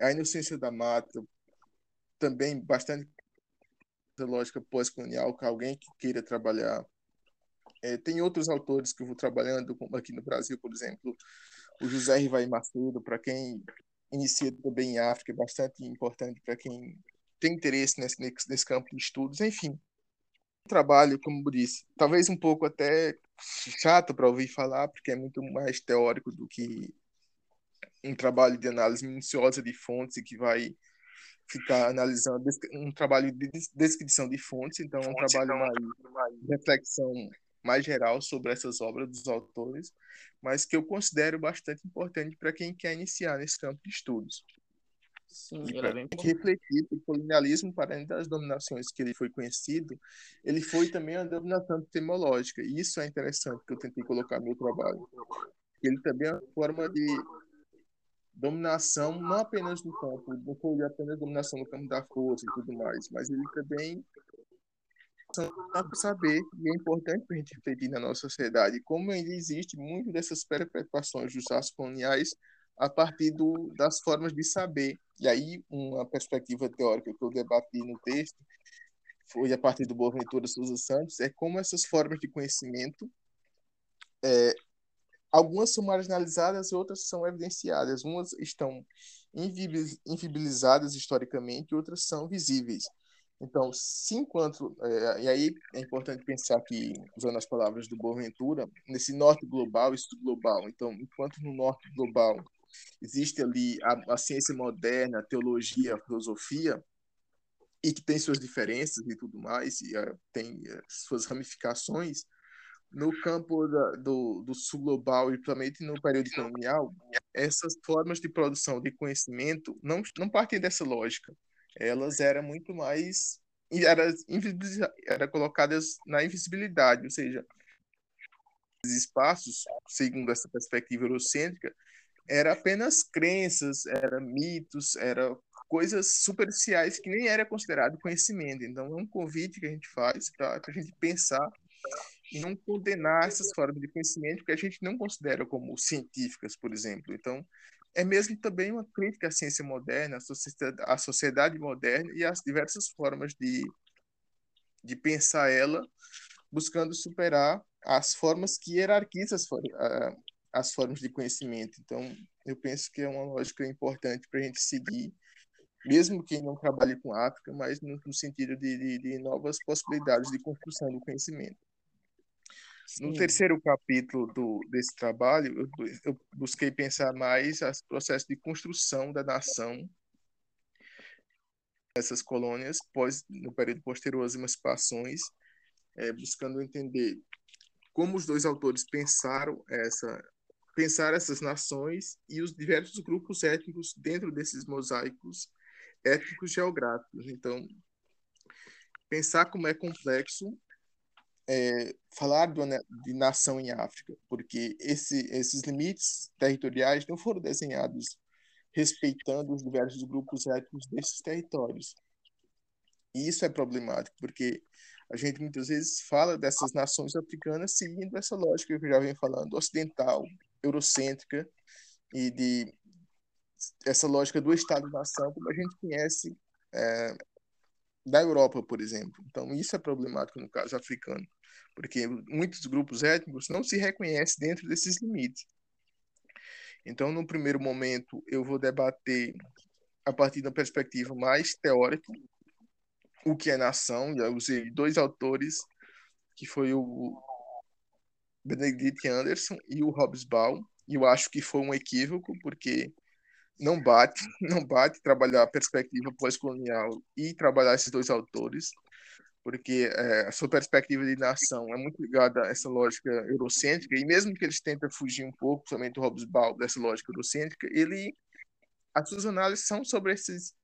A inocência da mata também bastante lógica pós-colonial, que alguém que queira trabalhar. É, tem outros autores que eu vou trabalhando, aqui no Brasil, por exemplo, o José Rivaí Macedo, para quem inicia também em África, é bastante importante para quem tem interesse nesse, nesse campo de estudos. Enfim, trabalho, como eu disse, talvez um pouco até chato para ouvir falar, porque é muito mais teórico do que um trabalho de análise minuciosa de fontes e que vai ficar analisando um trabalho de descrição de fontes, então é um trabalho então, mais, de reflexão mais geral sobre essas obras dos autores, mas que eu considero bastante importante para quem quer iniciar nesse campo de estudos. Sim, e para é refletir o colonialismo, para além das dominações que ele foi conhecido, ele foi também uma dominação epistemológica, e isso é interessante que eu tentei colocar no meu trabalho. Ele também é uma forma de dominação, não apenas no campo, não foi apenas dominação no campo da força e tudo mais, mas ele também para saber, e é importante para a gente refletir na nossa sociedade, como ainda existe muito dessas perpetuações dos atos coloniais a partir do, das formas de saber. E aí, uma perspectiva teórica que eu debati no texto, foi a partir do Boaventura Souza Santos, é como essas formas de conhecimento é, Algumas são marginalizadas, outras são evidenciadas. Umas estão invibilizadas historicamente, outras são visíveis. Então, se enquanto. É, e aí é importante pensar que, usando as palavras do Boaventura, nesse norte global sul global. Então, enquanto no norte global existe ali a, a ciência moderna, a teologia, a filosofia, e que tem suas diferenças e tudo mais, e uh, tem uh, suas ramificações, no campo da, do, do sul global e principalmente no período colonial, essas formas de produção de conhecimento não, não partem dessa lógica. Elas eram muito mais. Eram era colocadas na invisibilidade, ou seja, os espaços, segundo essa perspectiva eurocêntrica, era apenas crenças, era mitos, era coisas superficiais que nem era considerado conhecimento. Então, é um convite que a gente faz para a gente pensar e não condenar essas formas de conhecimento que a gente não considera como científicas, por exemplo. Então, é mesmo também uma crítica à ciência moderna, à sociedade, moderna e às diversas formas de, de pensar ela, buscando superar as formas que hierarquizam as, as formas de conhecimento. Então, eu penso que é uma lógica importante para a gente seguir, mesmo quem não trabalhe com África, mas no, no sentido de, de, de novas possibilidades de construção do conhecimento. No terceiro capítulo do, desse trabalho, eu, eu busquei pensar mais o processo de construção da nação essas colônias pós no período posterior às emancipações, é, buscando entender como os dois autores pensaram essa pensar essas nações e os diversos grupos étnicos dentro desses mosaicos étnicos geográficos. Então, pensar como é complexo é, falar do, de nação em África, porque esse, esses limites territoriais não foram desenhados respeitando os diversos grupos étnicos desses territórios. E isso é problemático, porque a gente muitas vezes fala dessas nações africanas seguindo essa lógica que eu já venho falando, ocidental, eurocêntrica, e de essa lógica do Estado-nação, como a gente conhece é, da Europa, por exemplo. Então, isso é problemático no caso africano, porque muitos grupos étnicos não se reconhecem dentro desses limites. Então, no primeiro momento, eu vou debater a partir da perspectiva mais teórica, o que é nação, eu usei dois autores, que foi o Benedict Anderson e o Hobsbawm, e eu acho que foi um equívoco, porque não bate, não bate trabalhar a perspectiva pós-colonial e trabalhar esses dois autores, porque é, a sua perspectiva de nação é muito ligada a essa lógica eurocêntrica, e mesmo que eles tentem fugir um pouco, somente o Hobsbawm, dessa lógica eurocêntrica, ele, as suas análises são sobre esses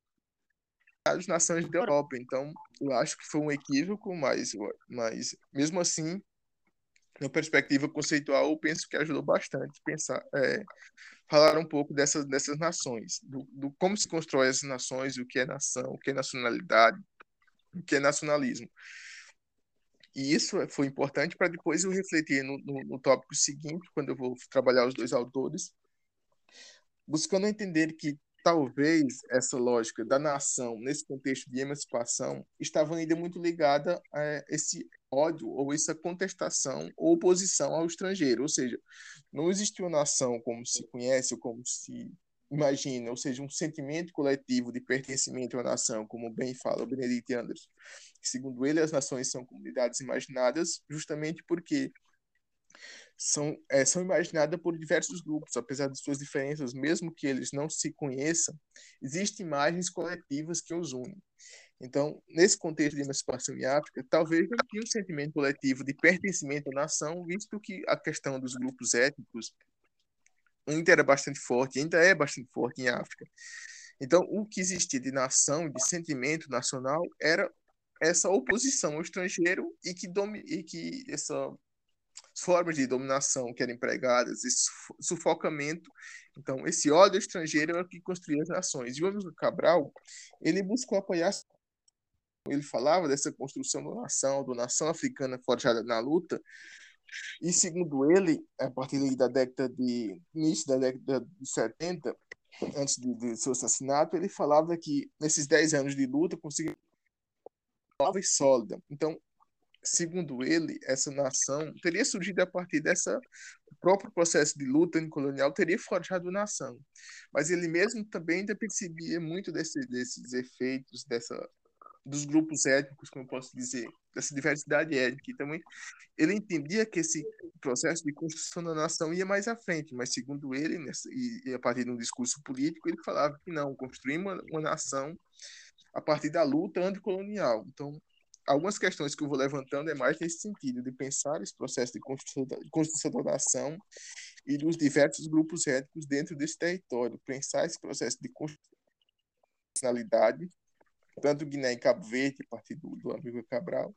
as nações da Europa, então eu acho que foi um equívoco, mas, mas mesmo assim na perspectiva conceitual, eu penso que ajudou bastante pensar, é, falar um pouco dessas, dessas nações, do, do, como se constrói essas nações, o que é nação, o que é nacionalidade, o que é nacionalismo. E isso foi importante para depois eu refletir no, no, no tópico seguinte, quando eu vou trabalhar os dois autores, buscando entender que talvez essa lógica da nação, nesse contexto de emancipação, estava ainda muito ligada a esse ódio ou essa contestação ou oposição ao estrangeiro. Ou seja, não existiu nação como se conhece ou como se imagina, ou seja, um sentimento coletivo de pertencimento à nação, como bem fala o Benedict Anderson. Segundo ele, as nações são comunidades imaginadas justamente porque são, é, são imaginadas por diversos grupos, apesar de suas diferenças, mesmo que eles não se conheçam, existem imagens coletivas que os unem. Então, nesse contexto de emancipação em África, talvez não tinha um sentimento coletivo de pertencimento à nação, visto que a questão dos grupos étnicos ainda era bastante forte, ainda é bastante forte em África. Então, o que existia de nação, de sentimento nacional, era essa oposição ao estrangeiro e que, e que essa formas de dominação que eram empregadas, esse sufocamento. Então, esse ódio estrangeiro é o que construía as nações. E o Cabral, ele buscou apoiar ele falava dessa construção da nação, da nação africana forjada na luta, e segundo ele, a partir da década de início da década de 70, antes de, de seu assassinato, ele falava que nesses 10 anos de luta conseguiu nova e sólida. Então, segundo ele, essa nação teria surgido a partir dessa próprio processo de luta colonial teria forjado a nação. Mas ele mesmo também ainda percebia muito desse, desses efeitos dessa dos grupos étnicos, como eu posso dizer, dessa diversidade étnica. E também ele entendia que esse processo de construção da nação ia mais à frente, mas segundo ele, nessa, e, e, a partir de um discurso político, ele falava que não, construir uma, uma nação a partir da luta anticolonial. Então, algumas questões que eu vou levantando é mais nesse sentido, de pensar esse processo de construção da, construção da nação e dos diversos grupos étnicos dentro desse território, pensar esse processo de construção da nacionalidade tanto Guiné e Cabo Verde, a partir do, amigo Cabral,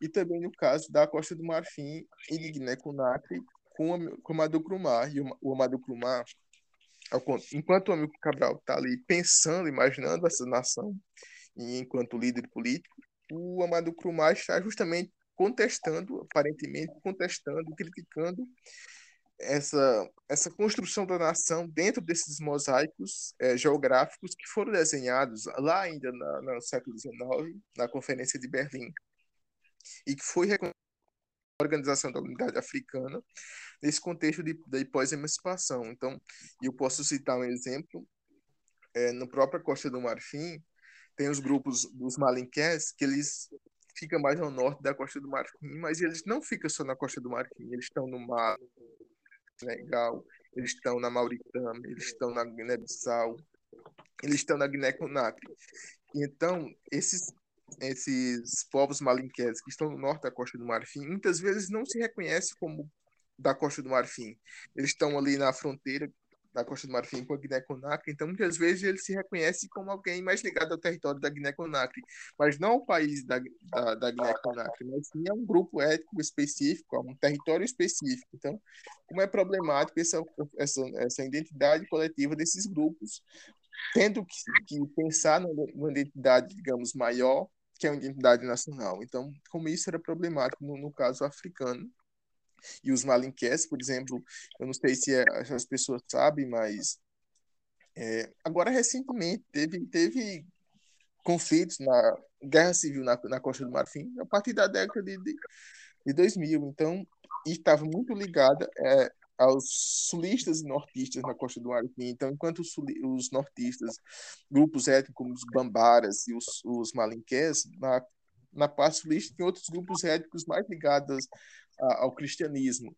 e também no caso da Costa do Marfim e de Guiné-Conakry com, com o Amadou Crumar. E o, o Amadou enquanto o amigo Cabral está ali pensando, imaginando essa nação, e enquanto líder político, o Amadou Crumar está justamente contestando, aparentemente contestando, criticando essa, essa construção da nação dentro desses mosaicos é, geográficos que foram desenhados lá ainda na, no século XIX, na Conferência de Berlim, e que foi reconhecida a Organização da Unidade Africana nesse contexto de, de pós-emancipação. Então, eu posso citar um exemplo, é, na própria Costa do Marfim, tem os grupos dos Malinqués, que eles ficam mais ao norte da Costa do Marfim, mas eles não ficam só na Costa do Marfim, eles estão no mar, Senegal, eles estão na Mauritânia, eles estão na Guiné-Bissau, eles estão na Guiné-Conakry. Então, esses esses povos malinqueses que estão no norte da Costa do Marfim, muitas vezes não se reconhecem como da Costa do Marfim. Eles estão ali na fronteira da Costa do Marfim com a Guiné-Conakry, então muitas vezes ele se reconhece como alguém mais ligado ao território da Guiné-Conakry, mas não ao país da, da, da Guiné-Conakry, mas sim a um grupo étnico específico, a um território específico. Então, como é problemático essa, essa, essa identidade coletiva desses grupos, tendo que, que pensar numa identidade, digamos, maior, que é uma identidade nacional. Então, como isso era problemático no, no caso africano, e os malinqués, por exemplo, eu não sei se é, as pessoas sabem, mas é, agora recentemente teve, teve conflitos na guerra civil na, na Costa do Marfim a partir da década de, de, de 2000. Então, estava muito ligada é, aos sulistas e nortistas na costa do Marfim. Então, enquanto os, os nortistas, grupos étnicos como os bambaras e os, os malinqués, na, na parte sulista tem outros grupos étnicos mais ligados ao cristianismo.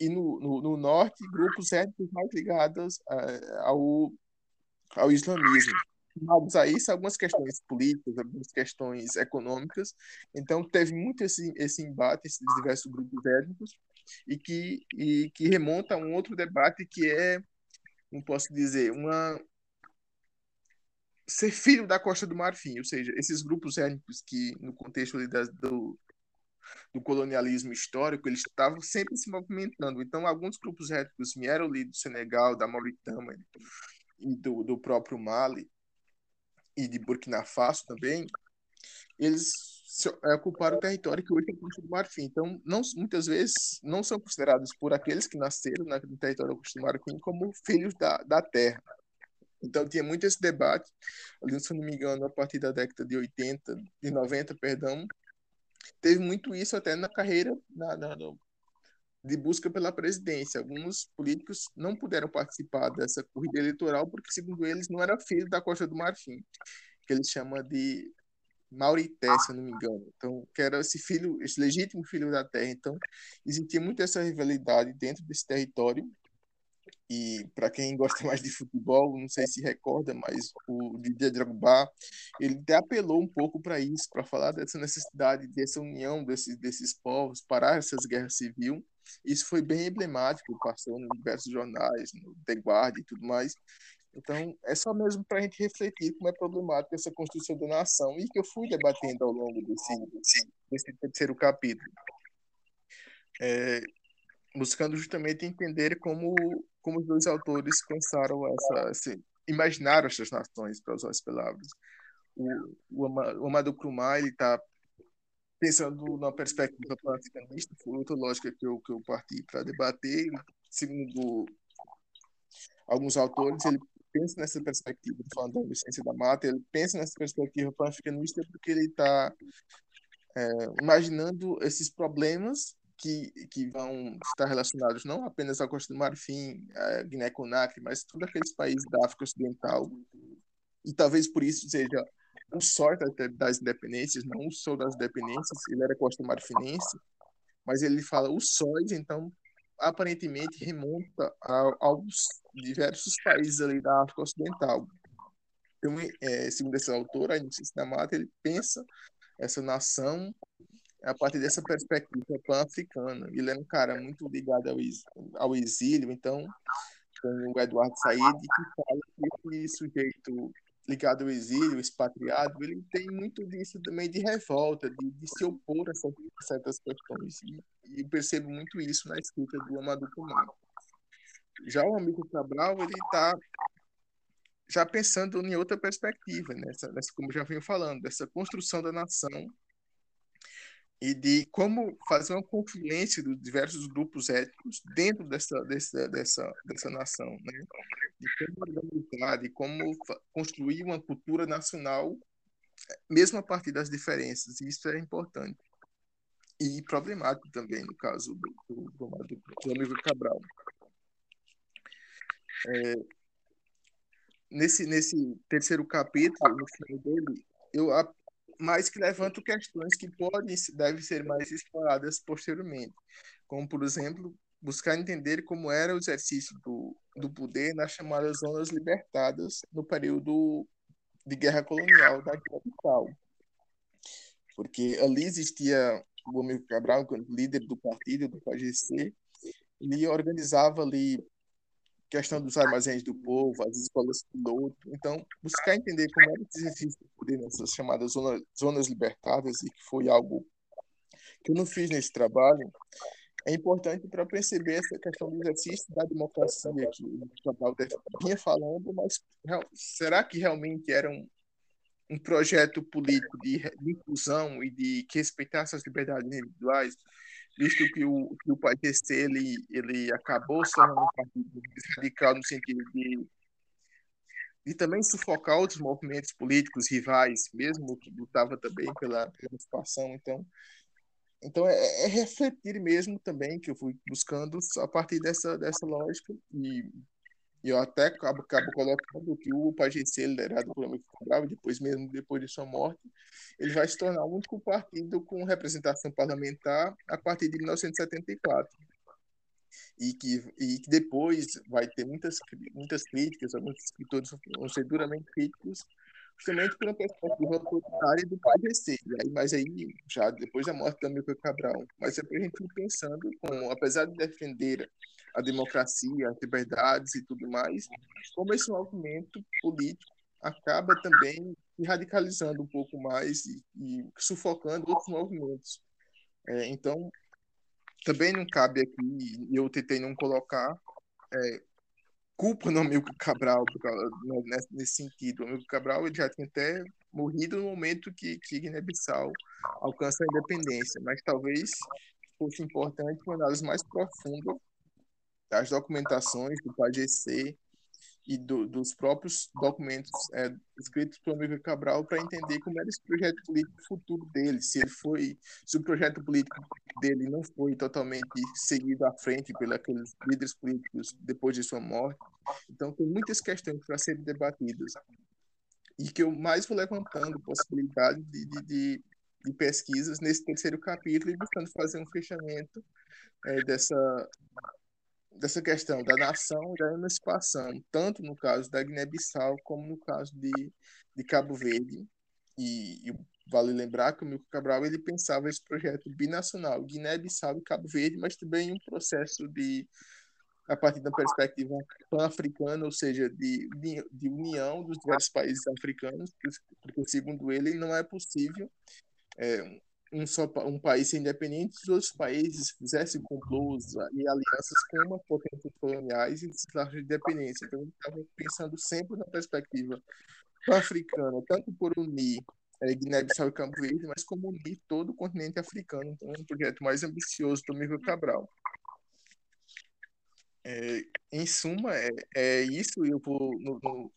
E no, no, no, norte, grupos étnicos mais ligados a, ao, ao islamismo. Mas a isso, algumas questões políticas, algumas questões econômicas. Então, teve muito esse, esse embate, esses diversos grupos étnicos, e que, e que remonta a um outro debate que é, não posso dizer, uma ser filho da Costa do Marfim, ou seja, esses grupos étnicos que no contexto da, do, do colonialismo histórico, eles estavam sempre se movimentando. Então, alguns grupos étnicos vieram ali do Senegal, da Mauritânia e do, do próprio Mali e de Burkina Faso também, eles é, ocupar o território que hoje é Costa do Marfim. Então, não, muitas vezes, não são considerados por aqueles que nasceram no território da Costa do Marfim como filhos da, da terra. Então, tinha muito esse debate, ali, se não me engano, a partir da década de 80, de 90, perdão, teve muito isso até na carreira na, na, de busca pela presidência. Alguns políticos não puderam participar dessa corrida eleitoral porque, segundo eles, não era filho da Costa do Marfim, que eles chamam de Maurité, se eu não me engano. Então, que era esse filho, esse legítimo filho da terra. Então, existia muito essa rivalidade dentro desse território. E para quem gosta mais de futebol, não sei se recorda, mas o Didier Drogba, ele até apelou um pouco para isso, para falar dessa necessidade dessa união desses desses povos, parar essas guerras civis. Isso foi bem emblemático, passou em diversos jornais, no The Guardian e tudo mais. Então, é só mesmo para a gente refletir como é problemática essa construção da nação e que eu fui debatendo ao longo desse, desse terceiro capítulo. É, buscando justamente entender como, como os dois autores pensaram essa, assim, imaginaram essas nações, para usar as palavras. O, o, Amado Krumah, ele está pensando na perspectiva pan-africanista, foi outra lógica que eu, que eu parti para debater, segundo alguns autores, ele pensa nessa perspectiva, falando da licença da mata, ele pensa nessa perspectiva pan-africanista porque ele está é, imaginando esses problemas que, que vão estar relacionados não apenas à Costa do Marfim, à Guiné-Conakry, mas todos aqueles países da África Ocidental. E talvez por isso seja o sorte das independências, não o sol das independências, ele era Costa Marfinense, mas ele fala os sóis, então aparentemente remonta a, aos diversos países ali da África Ocidental. Então, é, segundo esse autor, a Inocência da Mata, ele pensa essa nação a partir dessa perspectiva pan-africana. Ele é um cara muito ligado ao, ao exílio, então tem o Eduardo Said que fala que esse sujeito ligado ao exílio, expatriado, ele tem muito disso também de revolta, de, de se opor a certas questões. E, e, percebo muito isso na escrita do Amadou Kumar. Já o amigo Cabral, ele está já pensando em outra perspectiva, nessa, nessa, como já venho falando, dessa construção da nação e de como fazer uma confluência dos diversos grupos étnicos dentro dessa, dessa, dessa, dessa nação, né? de como organizar, de como construir uma cultura nacional, mesmo a partir das diferenças, e isso é importante. E problemático também, no caso do, do, do, do amigo Cabral. É, nesse, nesse terceiro capítulo, no final dele, eu mas que levantam questões que podem devem ser mais exploradas posteriormente, como por exemplo buscar entender como era o exercício do, do poder nas chamadas zonas libertadas no período de guerra colonial da capital, porque ali existia o amigo Cabral, líder do partido do PAGC, ele organizava ali questão dos armazéns do povo, as escolas piloto. Então, buscar entender como era esse exercício de poder nessas chamadas zonas, zonas libertadas, e que foi algo que eu não fiz nesse trabalho, é importante para perceber essa questão do exercício da democracia que o Cabral vinha falando, mas será que realmente era um, um projeto político de, de inclusão e de que respeitasse as liberdades individuais? Visto que o, que o PSC ele, ele acabou se tornando um partido radical no sentido de, de também sufocar outros movimentos políticos rivais, mesmo que lutava também pela, pela situação. Então, Então é, é, refletir mesmo também que eu fui buscando a partir dessa, dessa lógica e e eu até acabo, acabo colocando que o PAGC, liderado por Amigo Cabral, depois mesmo depois de sua morte, ele vai se tornar o único partido com representação parlamentar a partir de 1974. E que, e que depois vai ter muitas, muitas críticas, alguns escritores vão ser duramente críticos, justamente por uma perspectiva autoritária do PAGC. Aí, mas aí, já depois da morte do Amigo Cabral. Mas para a gente pensando, como, apesar de defender a democracia, as liberdades e tudo mais, como esse movimento político acaba também radicalizando um pouco mais e, e sufocando outros movimentos. É, então, também não cabe aqui, eu tentei não colocar é, culpa no amigo Cabral nesse, nesse sentido. O amigo Cabral ele já tinha até morrido no momento que, que Guiné-Bissau alcança a independência, mas talvez fosse importante uma análise mais profunda das documentações do PAGC e do, dos próprios documentos é, escritos pelo amigo Cabral para entender como era esse projeto político futuro dele, se ele foi, se o projeto político dele não foi totalmente seguido à frente pelos líderes políticos depois de sua morte. Então tem muitas questões para serem debatidas e que eu mais vou levantando possibilidade de, de, de, de pesquisas nesse terceiro capítulo e buscando fazer um fechamento é, dessa dessa questão da nação e da emancipação, tanto no caso da Guiné-Bissau como no caso de, de Cabo Verde. E, e, vale lembrar que o Milton Cabral ele pensava esse projeto binacional, Guiné-Bissau e Cabo Verde, mas também um processo de a partir da perspectiva pan-africana, ou seja, de, de, de, união dos diversos países africanos, porque, segundo ele, não é possível é, um só um país independente, os outros países fizessem complôs e alianças com uma potências coloniais e de independência. Então, estava pensando sempre na perspectiva africana, tanto por unir é, Guiné-Bissau e Campo Verde, mas como unir todo o continente africano. Então, é um projeto mais ambicioso do Miguel Cabral. É, em suma, é, é isso. Eu vou, no, no,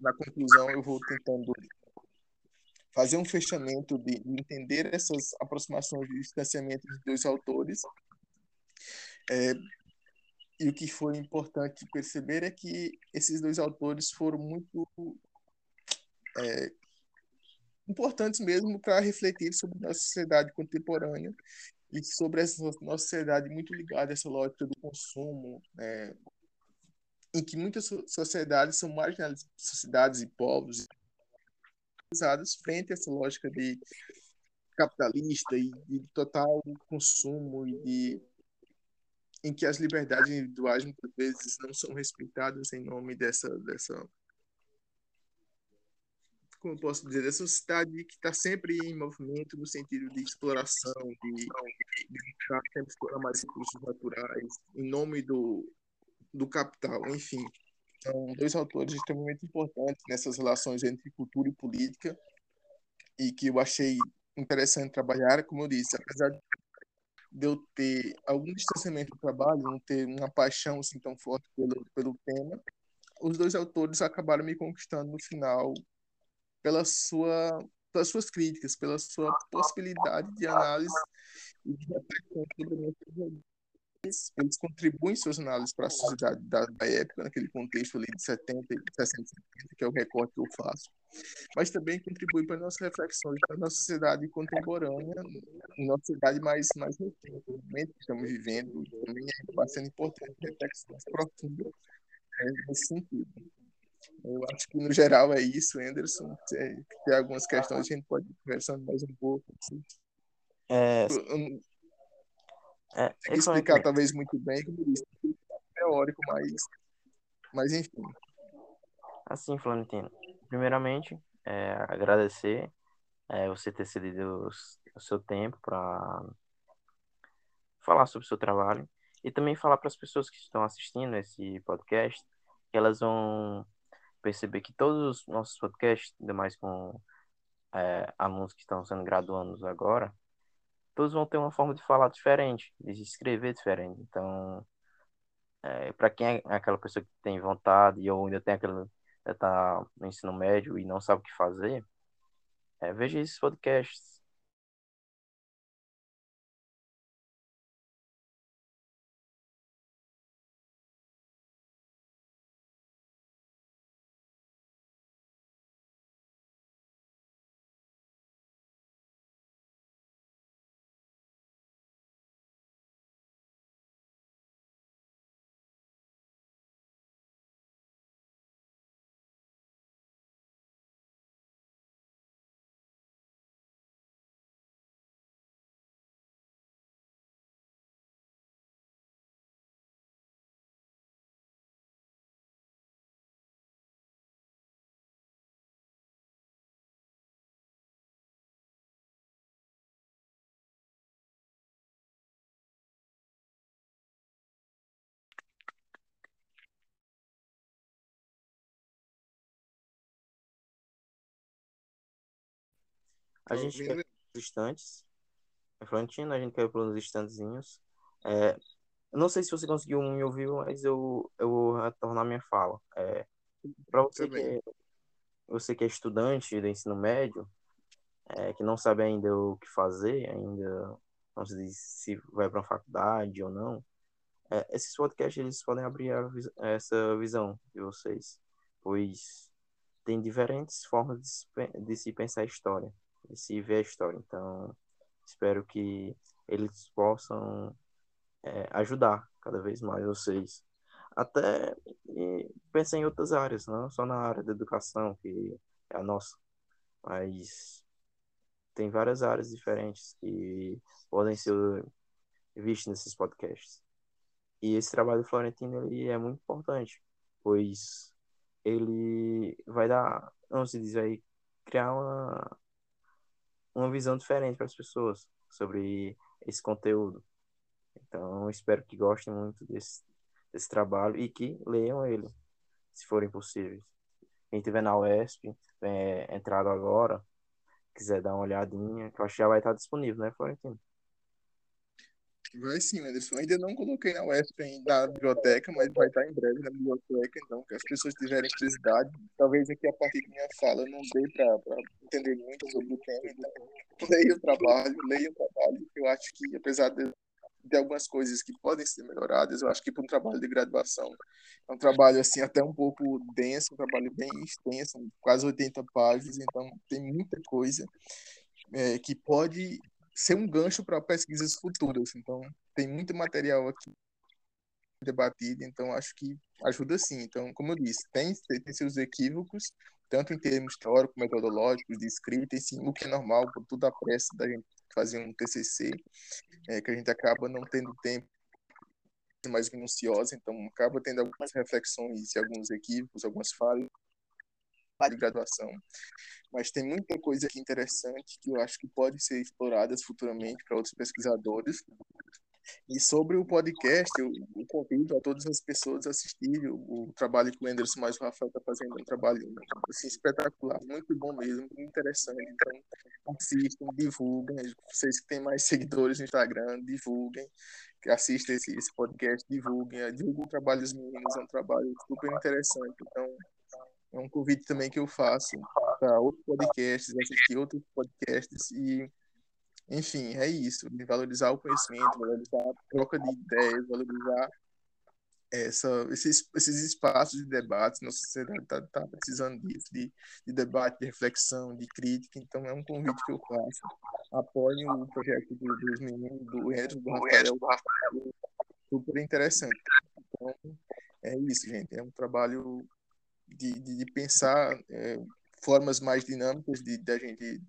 na conclusão, eu vou tentando fazer um fechamento de, de entender essas aproximações de distanciamento dos dois autores. É, e o que foi importante perceber é que esses dois autores foram muito é, importantes mesmo para refletir sobre nossa sociedade contemporânea e sobre essa nossa sociedade muito ligada a essa lógica do consumo, é, em que muitas sociedades são marginalizadas, sociedades e povos frente a essa lógica de capitalista e de total consumo e de em que as liberdades individuais muitas vezes não são respeitadas em nome dessa dessa como posso dizer dessa sociedade que está sempre em movimento no sentido de exploração de, de sempre explorar mais recursos naturais em nome do do capital enfim são dois autores extremamente importantes nessas relações entre cultura e política e que eu achei interessante trabalhar, como eu disse, apesar de eu ter algum distanciamento do trabalho, não ter uma paixão assim tão forte pelo, pelo tema, os dois autores acabaram me conquistando no final pela sua pelas suas críticas, pela sua possibilidade de análise e de reflexão sobre a minha eles contribuem suas análises para a sociedade da, da, época, naquele contexto ali de 70, 60, 70, que é o recorte que eu faço, mas também contribuem para nossas reflexões na nossa sociedade contemporânea, nossa sociedade mais, mais recente, no momento que estamos vivendo, também é bastante importante reflexões profundas né, nesse sentido. Eu acho que, no geral, é isso, Anderson. Se tem algumas questões, a gente pode ir conversando mais um pouco. Assim. É, é, Tem que explicar talvez muito bem, como disse, teórico, mas, mas enfim. Assim, Florentino. Primeiramente, é, agradecer é, você ter cedido o seu tempo para falar sobre o seu trabalho e também falar para as pessoas que estão assistindo esse podcast que elas vão perceber que todos os nossos podcasts, ainda mais com é, alunos que estão sendo graduandos agora, todos vão ter uma forma de falar diferente, de escrever diferente. Então, é, para quem é aquela pessoa que tem vontade ou ainda tem aquela está no ensino médio e não sabe o que fazer, é, veja esses podcasts, A gente ouvindo. quer os estantes. É Florentino, a gente caiu pelos estantezinhos. É, não sei se você conseguiu me ouvir, mas eu, eu vou retornar minha fala. É, para você que Também. é, você que é estudante do ensino médio, é, que não sabe ainda o que fazer, ainda não se diz se vai para uma faculdade ou não, é, esses podcasts eles podem abrir a vis- essa visão de vocês, pois tem diferentes formas de se, de se pensar a história, se ver a história. Então, espero que eles possam é, ajudar cada vez mais vocês. Até pensar em outras áreas, não só na área da educação, que é a nossa, mas tem várias áreas diferentes que podem ser vistas nesses podcasts. E esse trabalho do Florentino ele é muito importante, pois ele vai dar, não se diz, vai criar uma, uma visão diferente para as pessoas sobre esse conteúdo. Então, espero que gostem muito desse, desse trabalho e que leiam ele, se forem possíveis. Quem estiver na UESP, é, entrado agora, quiser dar uma olhadinha, que eu acho que já vai estar disponível, né, Florentino? Vai sim, Anderson. Ainda não coloquei na UESP na biblioteca, mas vai estar em breve na biblioteca, então, que as pessoas tiverem curiosidade. Talvez aqui a partir da minha fala não dê para entender muito sobre o tema, então leia o trabalho, leia o trabalho. Eu acho que, apesar de, de algumas coisas que podem ser melhoradas, eu acho que para um trabalho de graduação é um trabalho assim até um pouco denso, um trabalho bem extenso, quase 80 páginas, então tem muita coisa é, que pode ser um gancho para pesquisas futuras. Então, tem muito material aqui debatido, então acho que ajuda sim. Então, como eu disse, tem, tem seus equívocos, tanto em termos teóricos, metodológicos, de escrita, e sim, o que é normal, por toda a pressa da gente fazer um TCC, é, que a gente acaba não tendo tempo mais minuciosa, então acaba tendo algumas reflexões e alguns equívocos, algumas falhas de graduação mas tem muita coisa aqui interessante que eu acho que pode ser exploradas futuramente para outros pesquisadores. E sobre o podcast, eu, eu convido a todas as pessoas a assistirem o, o trabalho que o Anderson mais o Rafael está fazendo, um trabalho assim, espetacular, muito bom mesmo, muito interessante. Então, assistam, divulguem, vocês que têm mais seguidores no Instagram, divulguem, que assistam esse, esse podcast, divulguem, divulguem o trabalho dos meninos, é um trabalho super interessante. Então, é um convite também que eu faço para outros podcasts, assistir outros podcasts e, enfim, é isso, valorizar o conhecimento, valorizar a troca de ideias, valorizar essa, esses, esses espaços de debate, nossa sociedade está tá precisando disso, de, de debate, de reflexão, de crítica, então é um convite que eu faço. Apoiem o projeto do, dos meninos, do Rafael, do Rafael, super interessante. Então, é isso, gente, é um trabalho de, de, de pensar é, formas mais dinâmicas de, de a gente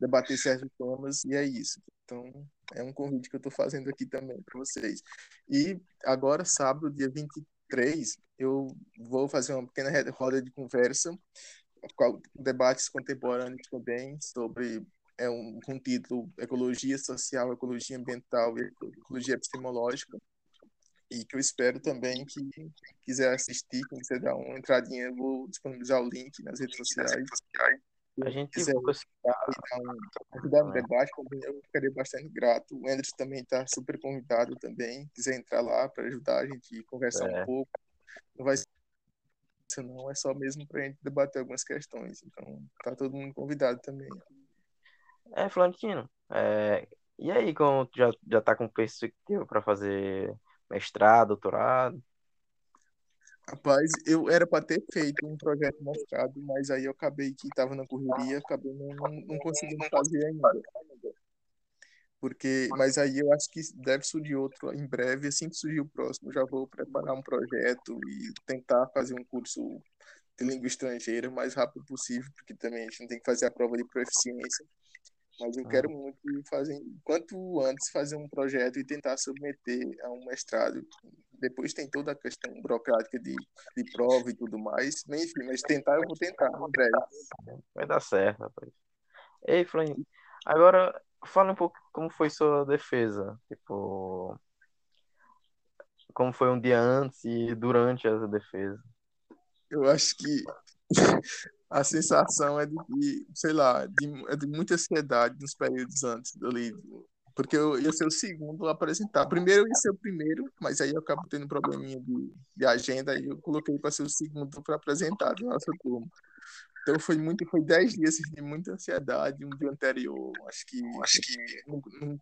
debater certos temas, e é isso. Então, é um convite que eu estou fazendo aqui também para vocês. E agora, sábado, dia 23, eu vou fazer uma pequena roda de conversa com debates contemporâneos também sobre é um com título Ecologia Social, Ecologia Ambiental e Ecologia Epistemológica e que eu espero também que quiser assistir, quem quiser dar uma entradinha, eu vou disponibilizar o link nas redes sociais. A gente quiser ajudar no debate, eu ficaria bastante grato. O Anderson também está super convidado também, quiser entrar lá para ajudar a gente conversar É. um pouco. Não vai ser isso não, é só mesmo para a gente debater algumas questões. Então, tá todo mundo convidado também. É, Florentino, é, e aí, como já, já tá com perspectiva para fazer mestrado, doutorado? Rapaz, eu era para ter feito um projeto mestrado, mas aí eu acabei que estava na correria, acabei não, não, não conseguindo fazer ainda. Porque, mas aí eu acho que deve surgir outro em breve, assim que surgir o próximo, já vou preparar um projeto e tentar fazer um curso de língua estrangeira o mais rápido possível, porque também a gente não tem que fazer a prova de proficiência. Mas eu quero muito fazer, quanto antes, fazer um projeto e tentar submeter a um mestrado. Depois tem toda a questão burocrática de, de prova e tudo mais. Mas, enfim, mas tentar eu vou tentar breve. Vai dar certo, rapaz. Ei, Florentino, agora fala um pouco como foi sua defesa. Tipo, como foi um dia antes e durante essa defesa. Eu acho que a sensação é de, sei lá, de, é de muita ansiedade nos períodos antes do livro. Porque eu ia ser o segundo a apresentar. Primeiro eu ia ser o primeiro, mas aí eu acabo tendo um probleminha de, de agenda e eu coloquei para ser o segundo para apresentar do nosso turma. Então foi muito, foi dez dias de muita ansiedade. Um dia anterior, acho que, acho que não, não,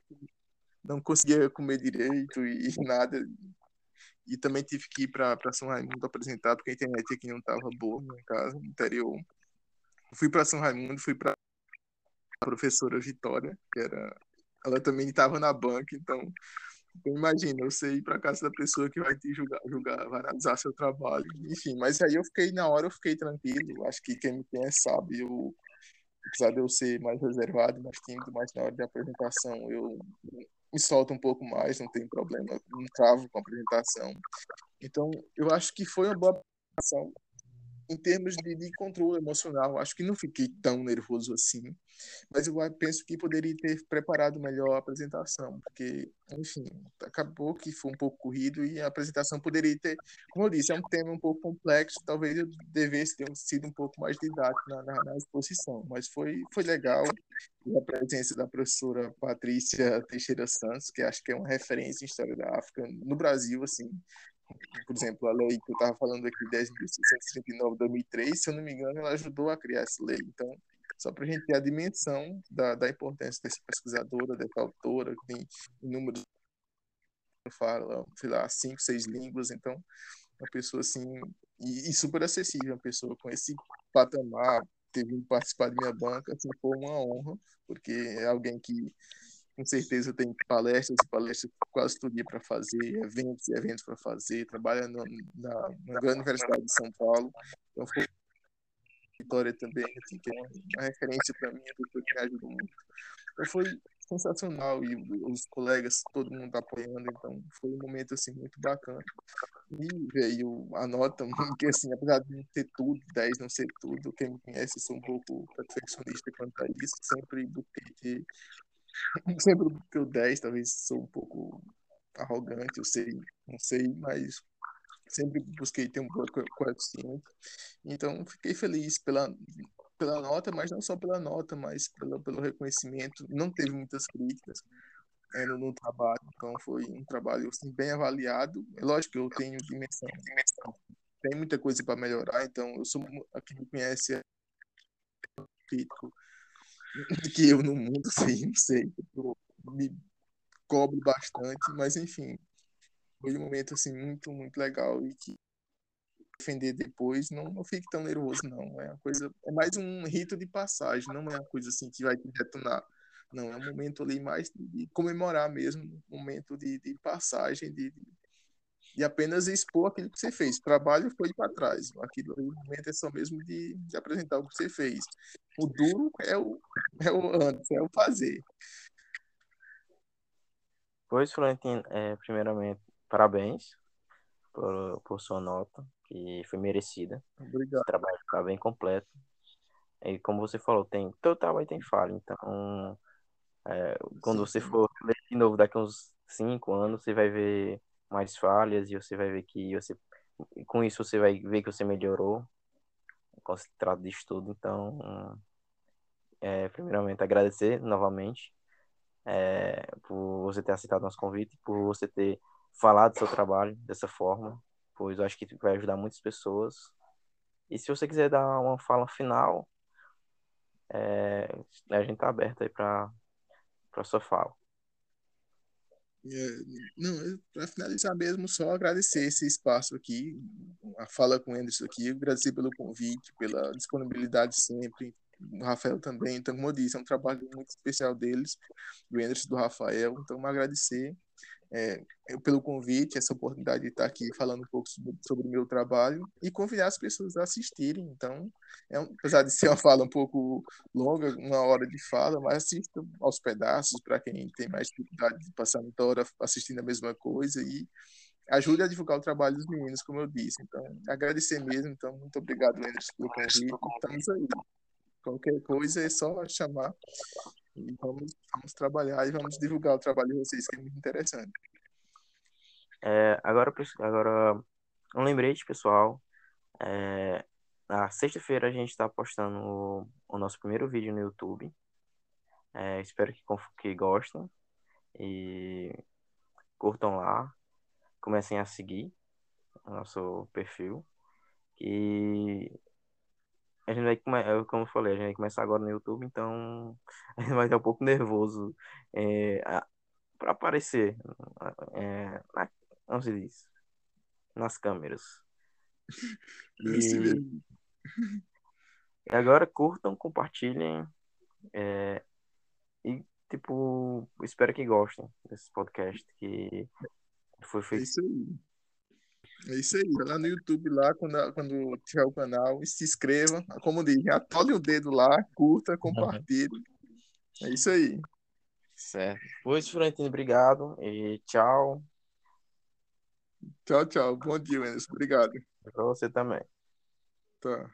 não conseguia comer direito e nada. E também tive que ir para São Raimundo apresentar, porque a internet aqui não estava boa na casa, no interior. Fui para São Raimundo, fui para a professora Vitória, que era. Ela também estava na banca, então. Então, imagina, você ir para casa da pessoa que vai te julgar, julgar, vai analisar seu trabalho, enfim. Mas aí eu fiquei, na hora eu fiquei tranquilo. Acho que quem me conhece sabe, eu, apesar de eu ser mais reservado, mais tímido, mas na hora de apresentação eu me solto um pouco mais, não tem problema, não travo com a apresentação. Então, eu acho que foi uma boa apresentação em termos de, de, controle emocional, acho que não fiquei tão nervoso assim, mas eu penso que poderia ter preparado melhor a apresentação, porque, enfim, acabou que foi um pouco corrido e a apresentação poderia ter, como eu disse, é um tema um pouco complexo, talvez eu devesse ter sido um pouco mais didático na, na, na exposição, mas foi, foi legal. E a presença da professora Patrícia Teixeira Santos, que acho que é uma referência em História da África no Brasil, assim, por exemplo, a lei que eu estava falando aqui, 10.639 de 2003, se eu não me engano, ela ajudou a criar essa lei. Então, só para a gente ter a dimensão da, da importância dessa pesquisadora, dessa autora, que tem inúmeros, fala, sei lá, cinco, seis línguas, então, uma pessoa assim, e, e super acessível, uma pessoa com esse patamar, ter vindo participar de minha banca, assim, foi uma honra, porque é alguém que com certeza tem palestras palestras quase todo dia para fazer, eventos e eventos para fazer, trabalha no, na, na grande universidade de São Paulo. Então, foi Vitória também, assim, que é uma, referência para mim, pessoa que me ajuda muito. Então, foi sensacional e os colegas, todo mundo apoiando, então foi um momento assim muito bacana. E veio a nota, que assim, apesar de não ter tudo, 10 não ser tudo, quem me conhece, sou um pouco perfeccionista quanto a isso, sempre busquei ter sempre porque o 10 talvez sou um pouco arrogante, eu sei, não sei, mas sempre busquei ter um bom coeficiente. Então, fiquei feliz pela, pela nota, mas não só pela nota, mas pelo, pelo reconhecimento. Não teve muitas críticas é, no, no, trabalho, então foi um trabalho assim, bem avaliado. É lógico que eu tenho dimensão, dimensão. tem muita coisa para melhorar, então eu sou, aqui me conhece, é crítico que eu no mundo, sim, não sei. Eu me cobro bastante, mas enfim, foi um momento assim muito, muito legal e que defender depois não, não fique tão nervoso, não. É uma coisa, é mais um rito de passagem, não é uma coisa assim que vai te detonar. Não, é um momento ali mais de, comemorar mesmo, um momento de, de passagem, de, de e apenas expor aquilo que você fez. O trabalho foi para trás. Aquilo ali, momento é só mesmo de, de, apresentar o que você fez. O duro é o, é o antes, é o fazer. Pois, Florentino, é, primeiramente, parabéns por, por sua nota, que foi merecida. Obrigado. O trabalho está bem completo. E como você falou, tem, todo trabalho tem falha. Então, é, quando sim, você for ler de novo daqui uns cinco anos, você vai ver mais falhas e você vai ver que você com isso você vai ver que você melhorou concentrado de estudo então é, primeiramente agradecer novamente é, por você ter aceitado nosso convite por você ter falado do seu trabalho dessa forma pois eu acho que vai ajudar muitas pessoas. E se você quiser dar uma fala final é, a gente tá aberto aí para sua fala não, para finalizar mesmo, só agradecer esse espaço aqui, a fala com o Anderson aqui, agradecer pelo convite, pela disponibilidade sempre, o Rafael também, então, como eu disse, é um trabalho muito especial deles, do Anderson do Rafael, então, agradecer é, pelo convite, essa oportunidade de estar aqui falando um pouco sobre, o meu trabalho e convidar as pessoas a assistirem. Então, é apesar de ser uma fala um pouco longa, uma hora de fala, mas assista aos pedaços para quem tem mais dificuldade de passar muita hora assistindo a mesma coisa e ajude a divulgar o trabalho dos meninos, como eu disse. Então, agradecer mesmo. Então, muito obrigado, Anderson, pelo convite. Estamos aí. Qualquer coisa é só chamar vamos, vamos trabalhar e vamos divulgar o trabalho de vocês, que é muito interessante. É, agora, agora, um lembrete, pessoal. É, na sexta-feira a gente está postando o, o, nosso primeiro vídeo no YouTube. É, espero que, que gostem e curtam lá, comecem a seguir o nosso perfil. E a gente vai começar, como eu falei, a gente vai começar agora no YouTube, então a gente vai estar um pouco nervoso é, para aparecer, é, na, não se diz, nas câmeras. E, e agora curtam, compartilhem é, e tipo espero que gostem desse podcast que foi É feito isso aí. É isso aí. Lá no YouTube, lá, quando, quando tiver o canal, se inscreva. Como dizem, atole o dedo lá, curta, compartilhe. É isso aí. certo. Pois, Florentino, obrigado e tchau Tchau, tchau. Bom dia, Enes. Obrigado. para você também. Tá.